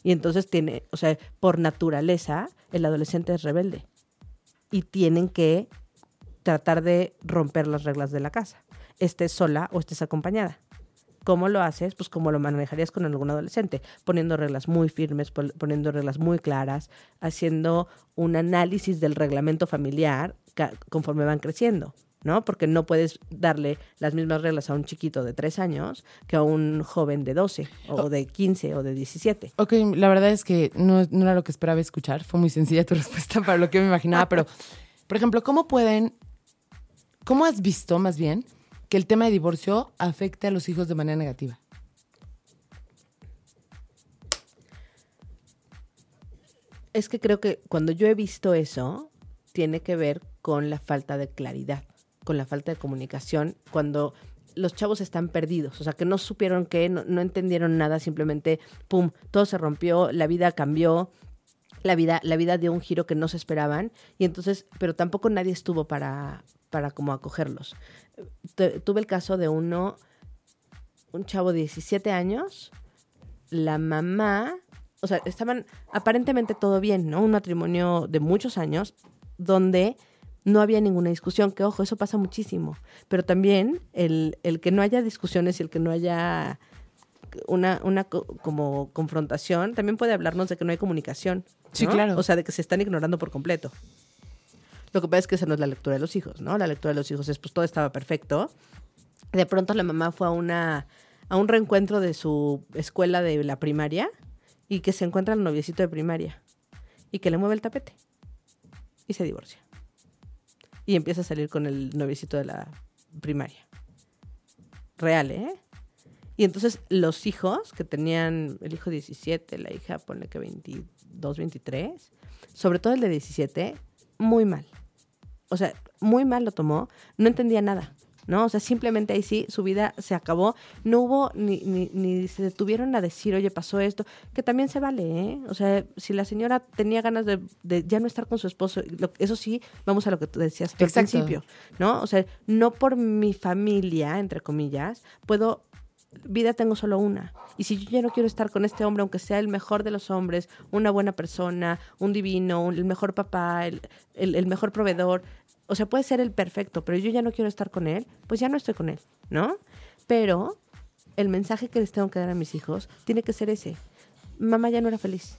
Y entonces tiene, o sea, por naturaleza, el adolescente es rebelde. Y tienen que tratar de romper las reglas de la casa. Estés sola o estés acompañada. ¿Cómo lo haces? Pues como lo manejarías con algún adolescente, poniendo reglas muy firmes, pon- poniendo reglas muy claras, haciendo un análisis del reglamento familiar conforme van creciendo, ¿no? Porque no puedes darle las mismas reglas a un chiquito de tres años que a un joven de 12 o de 15 o de 17. Ok, la verdad es que no, no era lo que esperaba escuchar. Fue muy sencilla tu respuesta para lo que me imaginaba. Pero, por ejemplo, ¿cómo pueden, cómo has visto más bien que el tema de divorcio afecte a los hijos de manera negativa? Es que creo que cuando yo he visto eso, tiene que ver con la falta de claridad, con la falta de comunicación, cuando los chavos están perdidos, o sea, que no supieron qué, no, no entendieron nada, simplemente, pum, todo se rompió, la vida cambió, la vida, la vida dio un giro que no se esperaban, y entonces, pero tampoco nadie estuvo para, para como acogerlos. Tu- tuve el caso de uno, un chavo de 17 años, la mamá, o sea, estaban aparentemente todo bien, ¿no? Un matrimonio de muchos años donde no había ninguna discusión, que ojo, eso pasa muchísimo, pero también el, el que no haya discusiones y el que no haya una, una co- como confrontación, también puede hablarnos de que no hay comunicación. Sí, claro. O sea, de que se están ignorando por completo. Lo que pasa es que esa no es la lectura de los hijos, ¿no? La lectura de los hijos es, pues todo estaba perfecto. De pronto la mamá fue a una a un reencuentro de su escuela de la primaria y que se encuentra el noviecito de primaria y que le mueve el tapete y se divorcia. Y empieza a salir con el noviecito de la primaria. Real, ¿eh? Y entonces los hijos, que tenían el hijo 17, la hija pone que 22, 23, sobre todo el de 17, muy mal. O sea, muy mal lo tomó, no entendía nada, ¿no? O sea, simplemente ahí sí, su vida se acabó, no hubo ni, ni, ni se detuvieron a decir, oye, pasó esto, que también se vale, ¿eh? O sea, si la señora tenía ganas de, de ya no estar con su esposo, lo- eso sí, vamos a lo que tú decías tú al principio, ¿no? O sea, no por mi familia, entre comillas, puedo vida tengo solo una. Y si yo ya no quiero estar con este hombre, aunque sea el mejor de los hombres, una buena persona, un divino, un- el mejor papá, el, el- el mejor proveedor, o sea, puede ser el perfecto, pero yo ya no quiero estar con él, pues ya no estoy con él, ¿no? Pero el mensaje que les tengo que dar a mis hijos tiene que ser ese. Mamá ya no era feliz.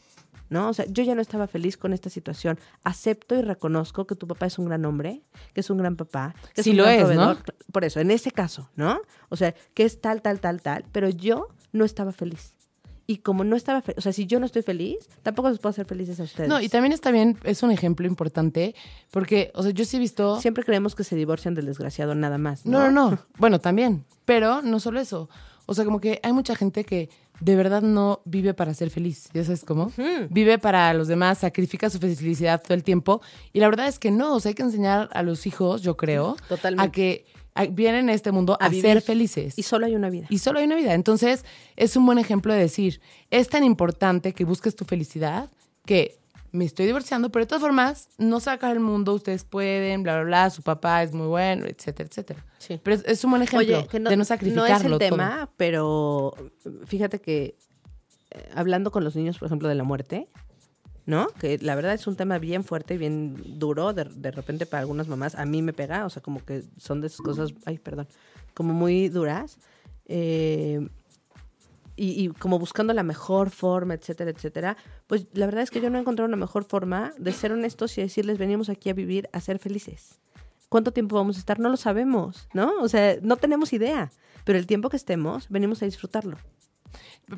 ¿no? O sea, yo ya no estaba feliz con esta situación. Acepto y reconozco que tu papá es un gran hombre, que es un gran papá, que Sí es un lo gran es, proveedor. ¿no? Por eso, en ese caso, ¿no? O sea, que es tal, tal, tal, tal, pero yo no estaba feliz. Y como no estaba feliz, o sea, si yo no estoy feliz, tampoco los puedo hacer felices a ustedes. No, y también está bien, es un ejemplo importante, porque, o sea, yo sí he visto... Siempre creemos que se divorcian del desgraciado nada más. No, no, no. Bueno, también. Pero no solo eso. O sea, como que hay mucha gente que de verdad no vive para ser feliz. ¿Ya sabes cómo? Vive para los demás, sacrifica su felicidad todo el tiempo. Y la verdad es que no. O sea, hay que enseñar a los hijos, yo creo, Totalmente. a que vienen a este mundo a, ser felices. Y solo hay una vida. Y solo hay una vida. Entonces, es un buen ejemplo de decir, es tan importante que busques tu felicidad que me estoy divorciando, pero de todas formas, no sacar el mundo, ustedes pueden, bla, bla, bla, su papá es muy bueno, etcétera, etcétera. Sí. Pero es, es un buen ejemplo Oye, que de no sacrificarlo No es el todo. tema, pero fíjate que eh, hablando con los niños, por ejemplo, de la muerte, ¿no? Que la verdad es un tema bien fuerte y bien duro, de, de repente para algunas mamás, a mí me pega, o sea, como que son de esas cosas, ay, perdón, como muy duras. eh, y, y como buscando la mejor forma, etcétera, etcétera, pues la verdad es que yo no he encontrado una mejor forma de ser honestos y decirles, venimos aquí a vivir, a ser felices. ¿Cuánto tiempo vamos a estar? No lo sabemos, ¿no? O sea, no tenemos idea, pero el tiempo que estemos, venimos a disfrutarlo.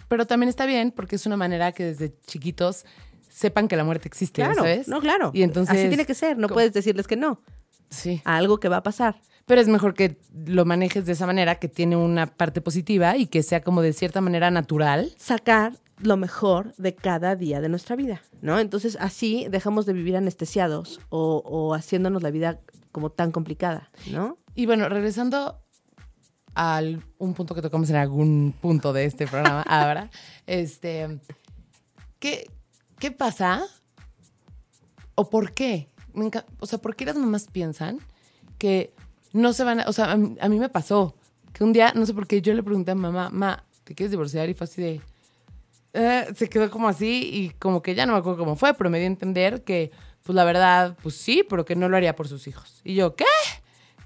Pero también está bien porque es una manera que desde chiquitos sepan que la muerte existe, Claro, ¿sabes? no, claro. Y entonces... Así tiene que ser, no puedes decirles que no Sí. a algo que va a pasar. Pero es mejor que lo manejes de esa manera, que tiene una parte positiva y que sea como de cierta manera natural. Sacar lo mejor de cada día de nuestra vida, ¿no? Entonces así dejamos de vivir anestesiados o, o haciéndonos la vida como tan complicada, ¿no? Y bueno, regresando a un punto que tocamos en algún punto de este programa ahora, este, ¿qué, ¿qué pasa? ¿O por qué? O sea, ¿por qué las mamás piensan que no se van a... O sea, a, mí- a mí me pasó que un día, no sé por qué, yo le pregunté a mamá, ma, ¿te quieres divorciar? Y fue así de... eh, se quedó como así y como que ya no me acuerdo cómo fue, pero me dio a entender que, pues la verdad, pues sí, pero que no lo haría por sus hijos. Y yo, ¿qué?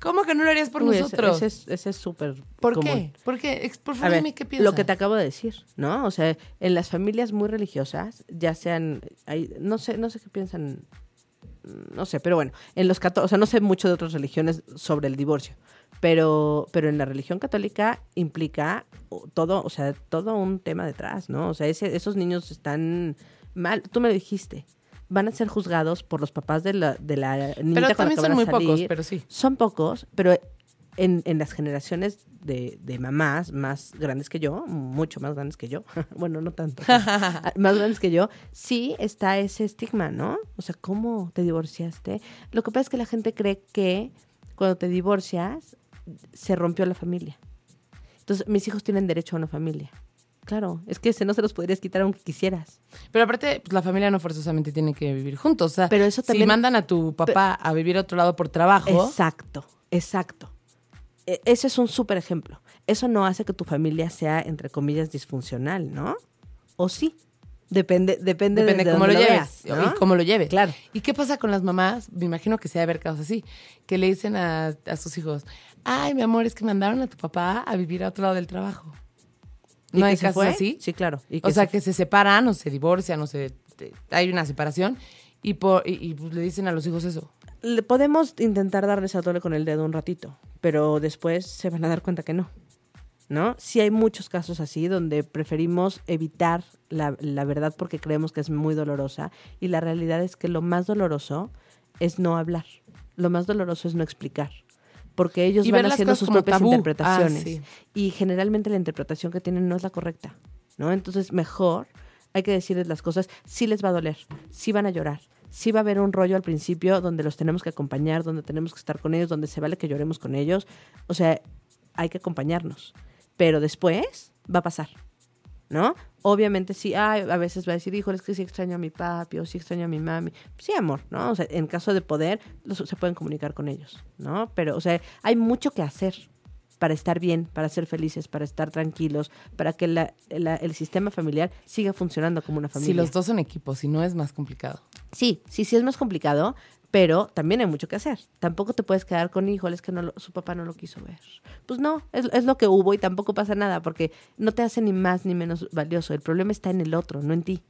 ¿Cómo que no lo harías por Uy, nosotros? Ese, es- ese es súper ¿Por común. qué? ¿Por qué? Ex- Por favor, dime qué piensas. lo que te acabo de decir, ¿no? O sea, en las familias muy religiosas, ya sean, hay, no sé, no sé qué piensan, no sé, pero bueno, en los católicos, o sea, no sé mucho de otras religiones sobre el divorcio, pero, pero en la religión católica implica todo, o sea, todo un tema detrás, ¿no? O sea, ese- esos niños están mal, tú me lo dijiste, van a ser juzgados por los papás de la, de la niñita Pero con la también que son van a muy pocos, pero sí. Son pocos, pero en, en las generaciones de, de mamás más grandes que yo, mucho más grandes que yo, bueno, no tanto, más grandes que yo, sí está ese estigma, ¿no? O sea, ¿cómo te divorciaste? Lo que pasa es que la gente cree que cuando te divorcias se rompió la familia. Entonces, mis hijos tienen derecho a una familia. Claro, es que ese no se los podrías quitar aunque quisieras. Pero aparte, pues, la familia no forzosamente tiene que vivir juntos. O sea, Pero eso si también- mandan a tu papá a vivir a otro lado por trabajo, Exacto, exacto. E- Ese es un súper ejemplo. Eso no hace que tu familia sea, entre comillas, disfuncional, ¿no? O sí. Depende, depende, depende de, cómo lo lleves veas, ¿no? y cómo lo lleves. Claro. ¿Y qué pasa con las mamás? Me imagino que se ha de haber casos así, que le dicen a, a sus hijos, ay, mi amor, es que mandaron a tu papá a vivir a otro lado del trabajo. ¿Y ¿No que hay se casos fue? así? Sí, claro. Y O sea, se- que se separan o se divorcian o se... hay una separación y, por, y, y, pues, le dicen a los hijos eso. le podemos intentar darles a tole con el dedo un ratito, pero después se van a dar cuenta que no. ¿No? Sí hay muchos casos así donde preferimos evitar la, la verdad porque creemos que es muy dolorosa y la realidad es que lo más doloroso es no hablar. Lo más doloroso es no explicar. Porque ellos Y van haciendo sus propias tabú. interpretaciones. Ah, sí. Y generalmente la interpretación que tienen no es la correcta. ¿no? Entonces, mejor hay que decirles las cosas. Sí les va a doler, sí van a llorar, sí va a haber un rollo al principio donde los tenemos que acompañar, donde tenemos que estar con ellos, donde se vale que lloremos con ellos. O sea, hay que acompañarnos. Pero después va a pasar, ¿no? Obviamente sí, ay, a veces va a decir, híjole, es que sí extraño a mi papi o sí extraño a mi mami. Sí, amor, ¿no? O sea, en caso de poder, se pueden comunicar con ellos, ¿no? Pero, o sea, hay mucho que hacer para estar bien, para ser felices, para estar tranquilos, para que la- la- el sistema familiar siga funcionando como una familia. Si los dos son equipos, si no es más complicado. Sí, sí, sí es más complicado, pero también hay mucho que hacer. Tampoco te puedes quedar con híjole, es que no lo- su papá no lo quiso ver. Pues no, es, es lo que hubo y tampoco pasa nada, porque no te hace ni más ni menos valioso. El problema está en el otro, no en ti.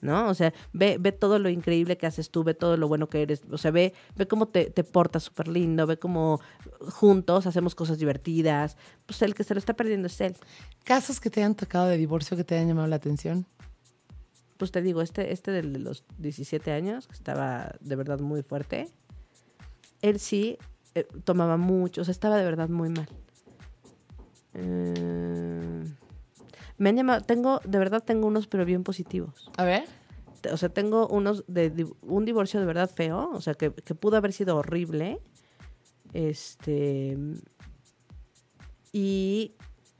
¿No? O sea, ve, ve todo lo increíble que haces tú, ve todo lo bueno que eres, o sea, ve, ve cómo te, te portas súper lindo, ve cómo juntos hacemos cosas divertidas. Pues el que se lo está perdiendo es él. Casos que te hayan tocado de divorcio que te hayan llamado la atención. Pues te digo, este, este de los 17 años, que estaba de verdad muy fuerte, él sí eh, tomaba mucho, o sea, estaba de verdad muy mal. Eh, me han llamado, tengo, de verdad tengo unos, pero bien positivos. A ver. O sea, tengo unos de, un divorcio de verdad feo, o sea, que, que pudo haber sido horrible. Este. Y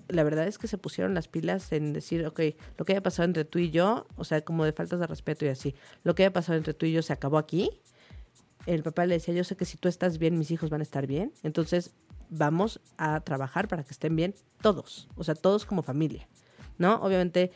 la verdad es que se pusieron las pilas en decir, ok, lo que haya pasado entre tú y yo, o sea, como de faltas de respeto y así, lo que haya pasado entre tú y yo se acabó aquí. El papá le decía, yo sé que si tú estás bien, mis hijos van a estar bien. Entonces, vamos a trabajar para que estén bien todos, o sea, todos como familia, ¿no? Obviamente,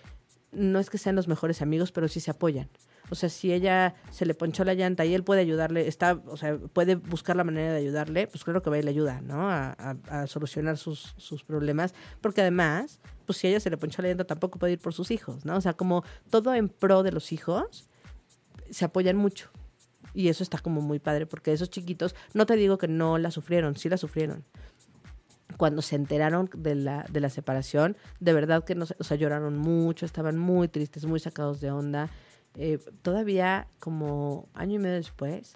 no es que sean los mejores amigos, pero sí se apoyan. O sea, si ella se le ponchó la llanta y él puede ayudarle, está, o sea, puede buscar la manera de ayudarle, pues claro que va y le ayuda, ¿no? A, a- solucionar sus, sus problemas. Porque además, pues si ella se le ponchó la llanta, tampoco puede ir por sus hijos, ¿no? O sea, como todo en pro de los hijos, se apoyan mucho. Y eso está como muy padre, porque esos chiquitos, no te digo que no la sufrieron, sí la sufrieron. Cuando se enteraron de la, de la separación, de verdad que no, se- o sea, lloraron mucho, estaban muy tristes, muy sacados de onda. Eh, todavía como año y medio después,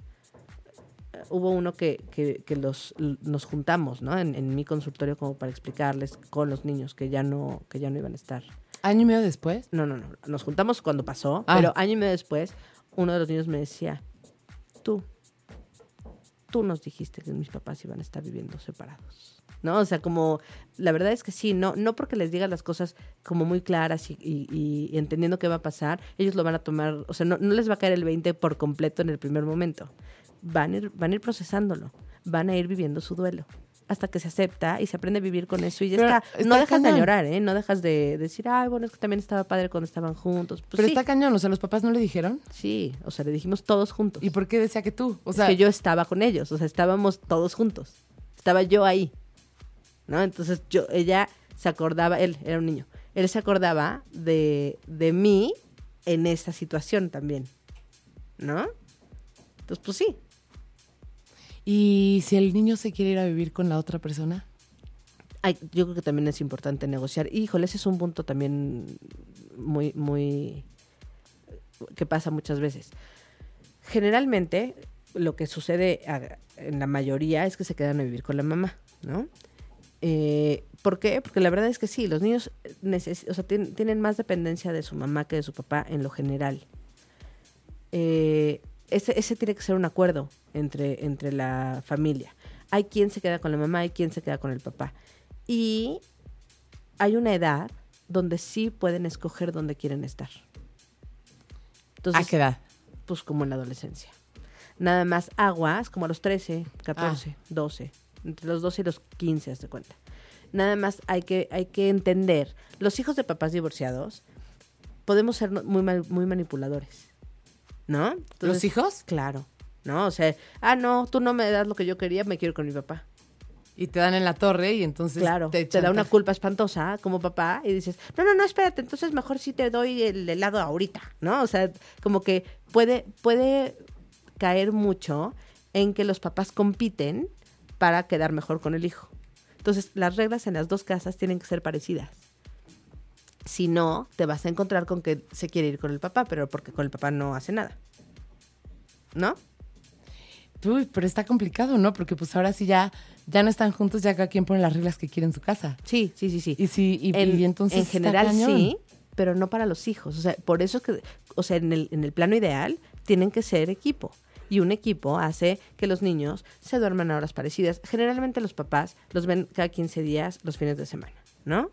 eh, hubo uno que, que, que los, nos juntamos, ¿no? En, en mi consultorio como para explicarles con los niños que ya no, que ya no iban a estar. Año y medio después. No, no, no. Nos juntamos cuando pasó, Ah. pero año y medio después, uno de los niños me decía, tú, tú nos dijiste que mis papás iban a estar viviendo separados. ¿No? O sea, como, la verdad es que sí, no, no porque les digas las cosas como muy claras y, y- y entendiendo qué va a pasar, ellos lo van a tomar, o sea, no, no les va a caer el 20 por completo en el primer momento. Van a, ir, van a ir procesándolo, van a ir viviendo su duelo hasta que se acepta y se aprende a vivir con eso y ya está. está No dejas de llorar, ¿eh? No dejas de decir, ay, bueno, es que también estaba padre cuando estaban juntos. Pues Pero sí, está cañón, o sea, los papás no le dijeron. sí, o sea, le dijimos todos juntos. ¿Y por qué decía que tú? O Es sea, que yo estaba con ellos, o sea, estábamos todos juntos. Estaba yo ahí, ¿no? Entonces yo, ella se acordaba, él era un niño, él se acordaba de, de mí en esta situación también, ¿no? Entonces, pues sí, ¿y si el niño se quiere ir a vivir con la otra persona? Ay, yo creo que también es importante negociar. Híjole, ese es un punto también muy, muy que pasa muchas veces. Generalmente, lo que sucede en la mayoría es que se quedan a vivir con la mamá, ¿no? Eh, ¿Por qué? Porque la verdad es que sí, los niños neces- o sea, tien- tienen más dependencia de su mamá que de su papá en lo general. Eh, ese, ese tiene que ser un acuerdo entre, entre la familia. Hay quien se queda con la mamá, hay quien se queda con el papá. Y hay una edad donde sí pueden escoger dónde quieren estar. Entonces, ¿A qué edad? pues como en la adolescencia. Nada más aguas, como a los 13, 14, Ah. 12, entre los 12 y los 15, haz de cuenta. Nada más hay que, hay que entender, los hijos de papás divorciados podemos ser muy, mal- muy manipuladores, ¿no? ¿Los hijos? Claro, ¿no? O sea, ah, no, tú no me das lo que yo quería, me quiero ir con mi papá. Y te dan en la torre y entonces Claro, te, da una culpa espantosa como papá y dices, no, no, no, espérate, entonces mejor sí te doy el helado ahorita, ¿no? O sea, como que puede, puede caer mucho en que los papás compiten para quedar mejor con el hijo. Entonces, las reglas en las dos casas tienen que ser parecidas. Si no, te vas a encontrar con que se quiere ir con el papá, pero porque con el papá no hace nada. ¿No? Uy, pero está complicado, ¿no? Porque pues ahora sí ya, ya no están juntos, ya cada quien pone las reglas que quiere en su casa. Sí, sí, sí, sí. Y sí, y, en, y entonces en está general cañón. sí, pero no para los hijos. O sea, por eso es que, o sea, en el, en el plano ideal tienen que ser equipo. Y un equipo hace que los niños se duerman a horas parecidas. Generalmente los papás los ven cada 15 días los fines de semana, ¿no?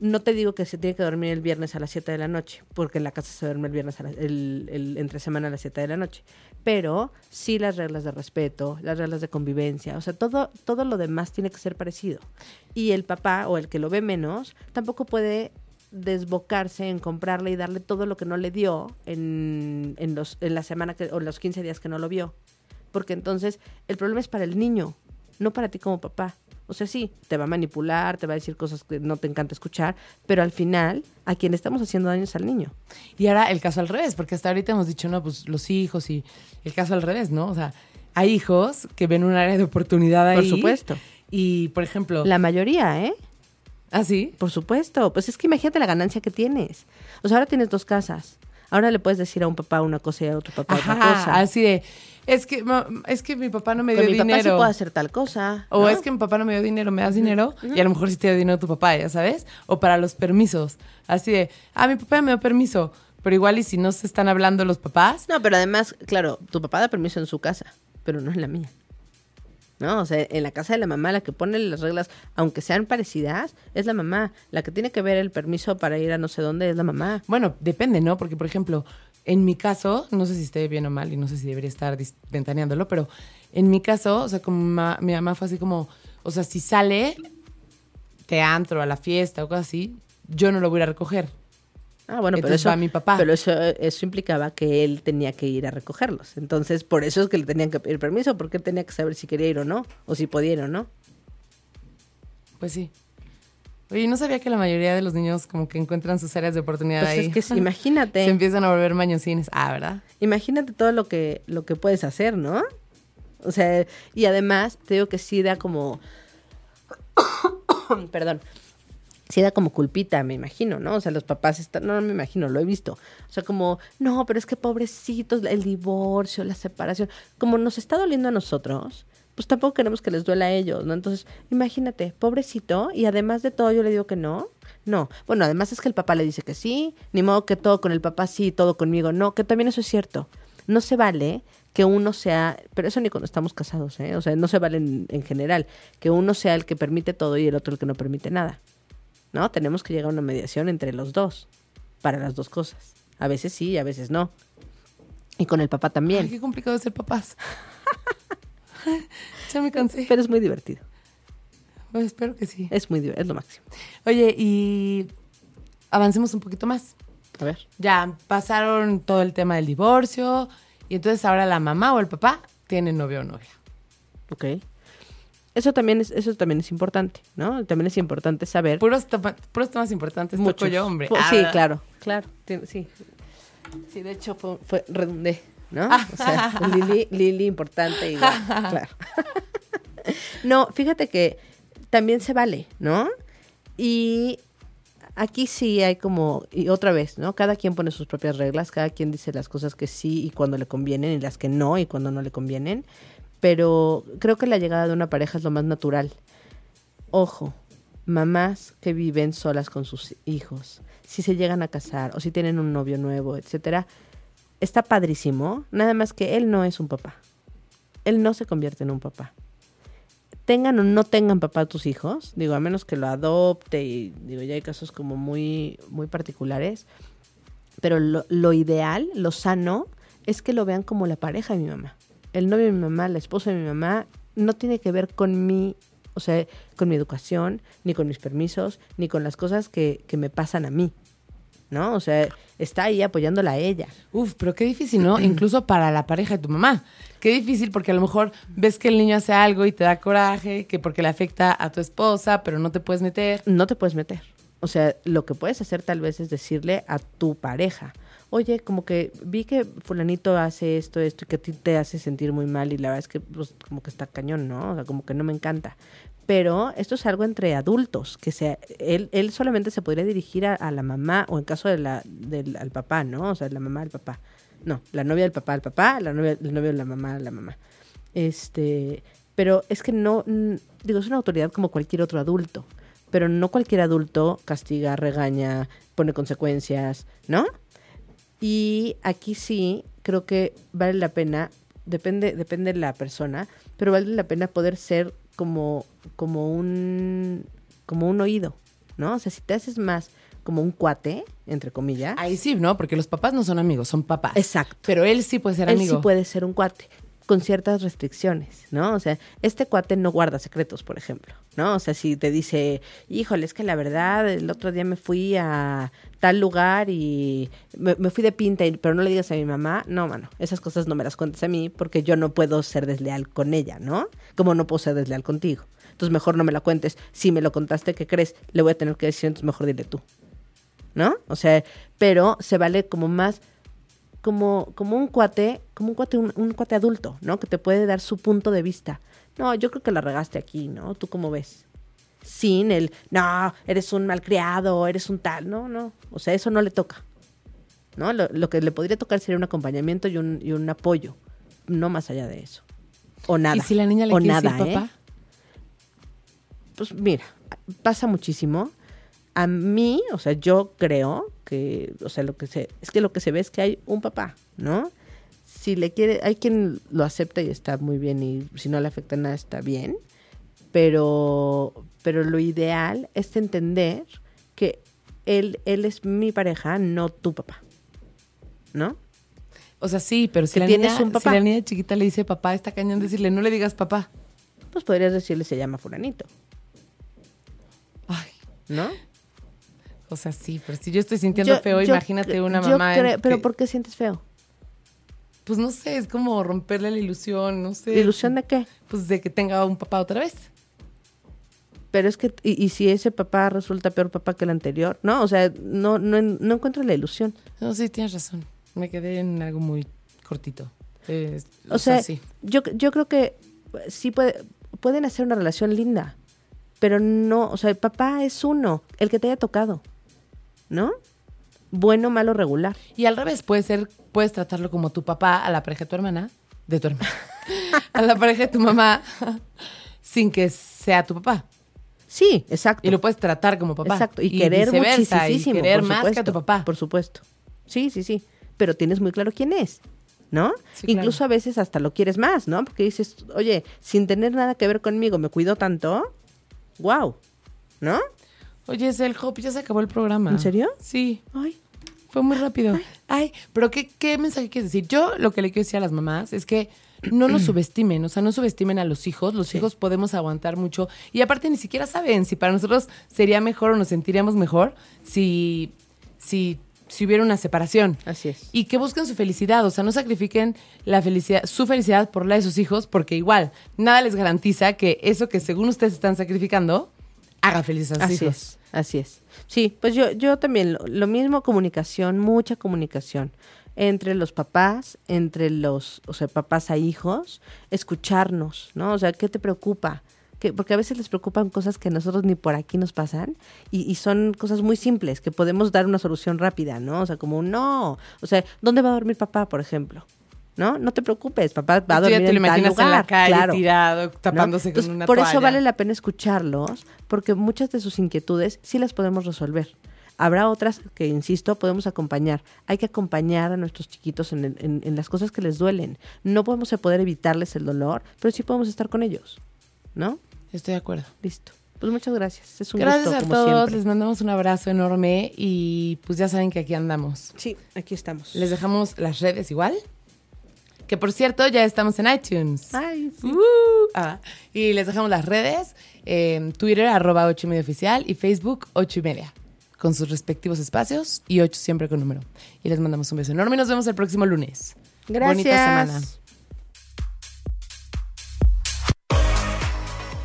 No te digo que se tiene que dormir el viernes a las 7 de la noche, porque en la casa se duerme el viernes, a la- entre semana a las 7 de la noche. Pero sí las reglas de respeto, las reglas de convivencia, o sea, todo, todo lo demás tiene que ser parecido. Y el papá o el que lo ve menos tampoco puede desbocarse en comprarle y darle todo lo que no le dio en, en, los, en la semana que, o los 15 días que no lo vio. Porque entonces el problema es para el niño, no para ti como papá. O sea, sí, te va a manipular, te va a decir cosas que no te encanta escuchar, pero al final, a quien estamos haciendo daño es al niño. Y ahora el caso al revés, porque hasta ahorita hemos dicho, no, pues los hijos y el caso al revés, ¿no? O sea, hay hijos que ven un área de oportunidad ahí. Por supuesto. Y, por ejemplo... La mayoría, ¿eh? ¿Ah, sí? Por supuesto. Pues es que imagínate la ganancia que tienes. O sea, ahora tienes dos casas. Ahora le puedes decir a un papá una cosa y a otro papá otra cosa. así de... Es que, es que mi papá no me dio Con mi dinero. papá sí puedo hacer tal cosa. O ¿no? es que mi papá no me dio dinero, me das dinero y a lo mejor sí te dio dinero tu papá, ya sabes. O para los permisos. Así de, ah, mi papá me dio permiso. Pero igual y si no se están hablando los papás, No, pero además, claro, tu papá da permiso en su casa, pero no en la mía. ¿No? O sea, en la casa de la mamá, la que pone las reglas, aunque sean parecidas, es la mamá. La que tiene que ver el permiso para ir a no sé dónde es la mamá. bueno, depende, ¿no? Porque, por ejemplo, en mi caso, no sé si esté bien o mal y no sé si debería estar ventaneándolo, pero en mi caso, o sea, como ma- mi mamá fue así como, o sea, si sale teatro a la fiesta o cosas así, yo no lo voy a recoger. Ah, bueno, pero eso, mi papá. pero eso, eso implicaba que él tenía que ir a recogerlos. Entonces, por eso es que le tenían que pedir permiso, porque él tenía que saber si quería ir o no, o si podía ir o no. Pues sí. Oye, no sabía que la mayoría de los niños como que encuentran sus áreas de oportunidad Pues ahí. es que sí, imagínate. Se empiezan a volver mañosines. Ah, ¿verdad? Imagínate todo lo que, lo que puedes hacer, ¿no? O sea, y además te digo que sí da como, perdón, sí da como culpita, me imagino, ¿no? O sea, los papás están, no, no me imagino, lo he visto. O sea, como, no, pero es que pobrecitos, el divorcio, la separación, como nos está doliendo a nosotros, pues tampoco queremos que les duela a ellos, ¿no? Entonces, imagínate, pobrecito, y además de todo yo le digo que no. No, bueno, además es que el papá le dice que sí, ni modo que todo con el papá sí, todo conmigo no, que también eso es cierto. No se vale que uno sea, pero eso ni cuando estamos casados, ¿eh? O sea, no se vale en, en general, que uno sea el que permite todo y el otro el que no permite nada. ¿No? Tenemos que llegar a una mediación entre los dos, para las dos cosas. A veces sí y a veces no. Y con el papá también. Ay, qué complicado es ser papás. ya me cansé. Pero es muy divertido. Pues espero que sí. Es muy div- es lo máximo. Oye, y avancemos un poquito más. A ver. Ya pasaron todo el tema del divorcio y entonces ahora la mamá o el papá tienen novio o novia. Ok. Eso también es, eso también es importante, ¿no? También es importante saber. Puros, toma- puros temas importantes toco Muchos. yo, hombre. Ah, sí, claro, claro. Sí. Sí, de hecho fue, fue redundé, ¿no? O sea, Lili, Lili importante igual, claro. No, fíjate que también se vale, ¿no? Y aquí sí hay como, y otra vez, ¿no? Cada quien pone sus propias reglas, cada quien dice las cosas que sí y cuando le convienen y las que no y cuando no le convienen. Pero creo que la llegada de una pareja es lo más natural. Ojo, mamás que viven solas con sus hijos, si se llegan a casar o si tienen un novio nuevo, etcétera, está padrísimo, nada más que él no es un papá. Él no se convierte en un papá. Tengan o no tengan papá tus hijos, digo, a menos que lo adopte y digo, ya hay casos como muy muy particulares, pero lo, lo ideal, lo sano es que lo vean como la pareja de mi mamá. El novio de mi mamá, la esposa de mi mamá no tiene que ver con mi o sea, con mi educación, ni con mis permisos, ni con las cosas que, que me pasan a mí. ¿No? O sea, está ahí apoyándola a ella. Uf, pero qué difícil, ¿no? Incluso para la pareja de tu mamá. Qué difícil porque a lo mejor ves que el niño hace algo y te da coraje, que porque le afecta a tu esposa, pero no te puedes meter. No te puedes meter. O sea, lo que puedes hacer tal vez es decirle a tu pareja, oye, como que vi que fulanito hace esto, esto, y que a ti te hace sentir muy mal y la verdad es que pues, como que está cañón, ¿no? O sea, como que no me encanta. Pero esto es algo entre adultos, que sea, él, él solamente se podría dirigir a, la mamá o en caso de la, del papá, ¿no? O sea, la mamá al papá. No, la novia del papá al papá, la novia, el novio de la mamá a la mamá. Este, pero es que no, digo, es una autoridad como cualquier otro adulto, pero no cualquier adulto castiga, regaña, pone consecuencias, ¿no? Y aquí sí, creo que vale la pena, depende, depende de la persona, pero vale la pena poder ser como, como un, como un oído, ¿no? O sea, si te haces más como un cuate, entre comillas. Ahí sí, ¿no? Porque los papás no son amigos, son papás. Exacto. Pero él sí puede ser Él amigo. sí puede ser un cuate con ciertas restricciones, ¿no? O sea, este cuate no guarda secretos, por ejemplo, ¿no? O sea, si te dice, híjole, es que la verdad, el otro día me fui a tal lugar y me, fui de pinta, pero no le digas a mi mamá, no, mano, esas cosas no me las cuentes a mí porque yo no puedo ser desleal con ella, ¿no? Como no puedo ser desleal contigo. entonces mejor no me la cuentes. Si me lo contaste, ¿qué crees? Le voy a tener que decir, entonces mejor dile tú. ¿No? O sea, pero se vale como más, como, como un cuate, como un cuate, un, un cuate adulto, ¿no? Que te puede dar su punto de vista. No, yo creo que la regaste aquí, ¿no? ¿Tú cómo ves? Sin el, no, eres un malcriado, eres un tal, no, no. O sea, eso no le toca. ¿No? Lo, lo que le podría tocar sería un acompañamiento y un, y un apoyo, no más allá de eso. O nada. ¿Y si la niña le o quiere nada, decir ¿eh? papá? Pues mira, pasa muchísimo. A mí, o sea, yo creo que, o sea, lo que se, es que lo que se ve es que hay un papá, ¿no? Si le quiere, hay quien lo acepta y está muy bien y si no le afecta nada está bien, pero, pero lo ideal es entender que él, él es mi pareja, no tu papá, ¿no? O sea, sí, pero si la, niña, un papá. si la niña chiquita le dice papá, está cañón decirle, no le digas papá. Pues podrías decirle se llama fulanito, Ay, ¿no? O sea, sí, pero si yo estoy sintiendo Yo- feo, yo imagínate una yo mamá. creo- que- pero ¿por qué sientes feo? Pues no sé, es como romperle la ilusión, no sé. ¿Ilusión de qué? Pues de que tenga un papá otra vez. Pero es que, y, y si ese papá resulta peor papá que el anterior, ¿no? O sea, no, no, no encuentro la ilusión. No, sí, tienes razón. Me quedé en algo muy cortito. Eh, O, sea, sí. yo, yo creo que sí puede, pueden hacer una relación linda, pero no, o sea, el papá es uno, el que te haya tocado, ¿no? Bueno, malo, regular. Y al revés, puede ser, puedes tratarlo como tu papá a la pareja de tu hermana, de tu hermana, a la pareja de tu mamá, sin que sea tu papá. Sí, exacto. Y lo puedes tratar como papá. Exacto, y, querer muchísimo. Y querer por más que a tu papá. Por supuesto. Sí, sí, sí. Pero tienes muy claro quién es, ¿no? Sí, claro. Incluso a veces hasta lo quieres más, ¿no? Porque dices, oye, sin tener nada que ver conmigo, me cuido tanto. Wow. ¿No? Oye, es el Hop, ya se acabó el programa. ¿En serio? Sí, Ay, fue muy rápido. Ay, pero ¿qué, ¿qué mensaje quieres decir? Yo lo que le quiero decir a las mamás es que no nos subestimen, o sea, no subestimen a los hijos. Los hijos podemos aguantar mucho. Y aparte ni siquiera saben si para nosotros sería mejor o nos sentiríamos mejor si, si, si hubiera una separación. así es. Y que busquen su felicidad, o sea, no sacrifiquen la felicidad, su felicidad por la de sus hijos, porque igual nada les garantiza que eso que según ustedes están sacrificando haga felices a sus Así hijos. es, así es. Sí, pues yo, yo también, lo, lo mismo comunicación, mucha comunicación entre los papás, entre los, o sea, papás a hijos, escucharnos, ¿no? O sea, ¿qué te preocupa? Que, porque a veces les preocupan cosas que a nosotros ni por aquí nos pasan y, y son cosas muy simples que podemos dar una solución rápida, ¿no? O sea, como no, o sea, ¿dónde va a dormir papá, por ejemplo? ¿No? No te preocupes, papá va a Tú ya dormir te lo en tal en la calle claro. tirado, ¿no? tapándose Entonces, con una Por eso vale la pena escucharlos, porque muchas de sus inquietudes sí las podemos resolver. Habrá otras que, insisto, podemos acompañar. Hay que acompañar a nuestros chiquitos en, el- en- en las cosas que les duelen. No podemos poder evitarles el dolor, pero sí podemos estar con ellos. ¿No? Estoy de acuerdo. Listo. Pues muchas gracias. Es un Gracias gusto, a como todos, siempre. les mandamos un abrazo enorme y pues ya saben que aquí andamos. Sí, aquí estamos. Les dejamos las redes igual. Que por cierto, ya estamos en iTunes. Ay, sí. Uh, ah, y les dejamos las redes, eh, Twitter, arroba 8 y media oficial, y Facebook, 8 y media, con sus respectivos espacios, y 8 siempre con número. Y les mandamos un beso enorme y nos vemos el próximo lunes. Gracias. Bonita semana.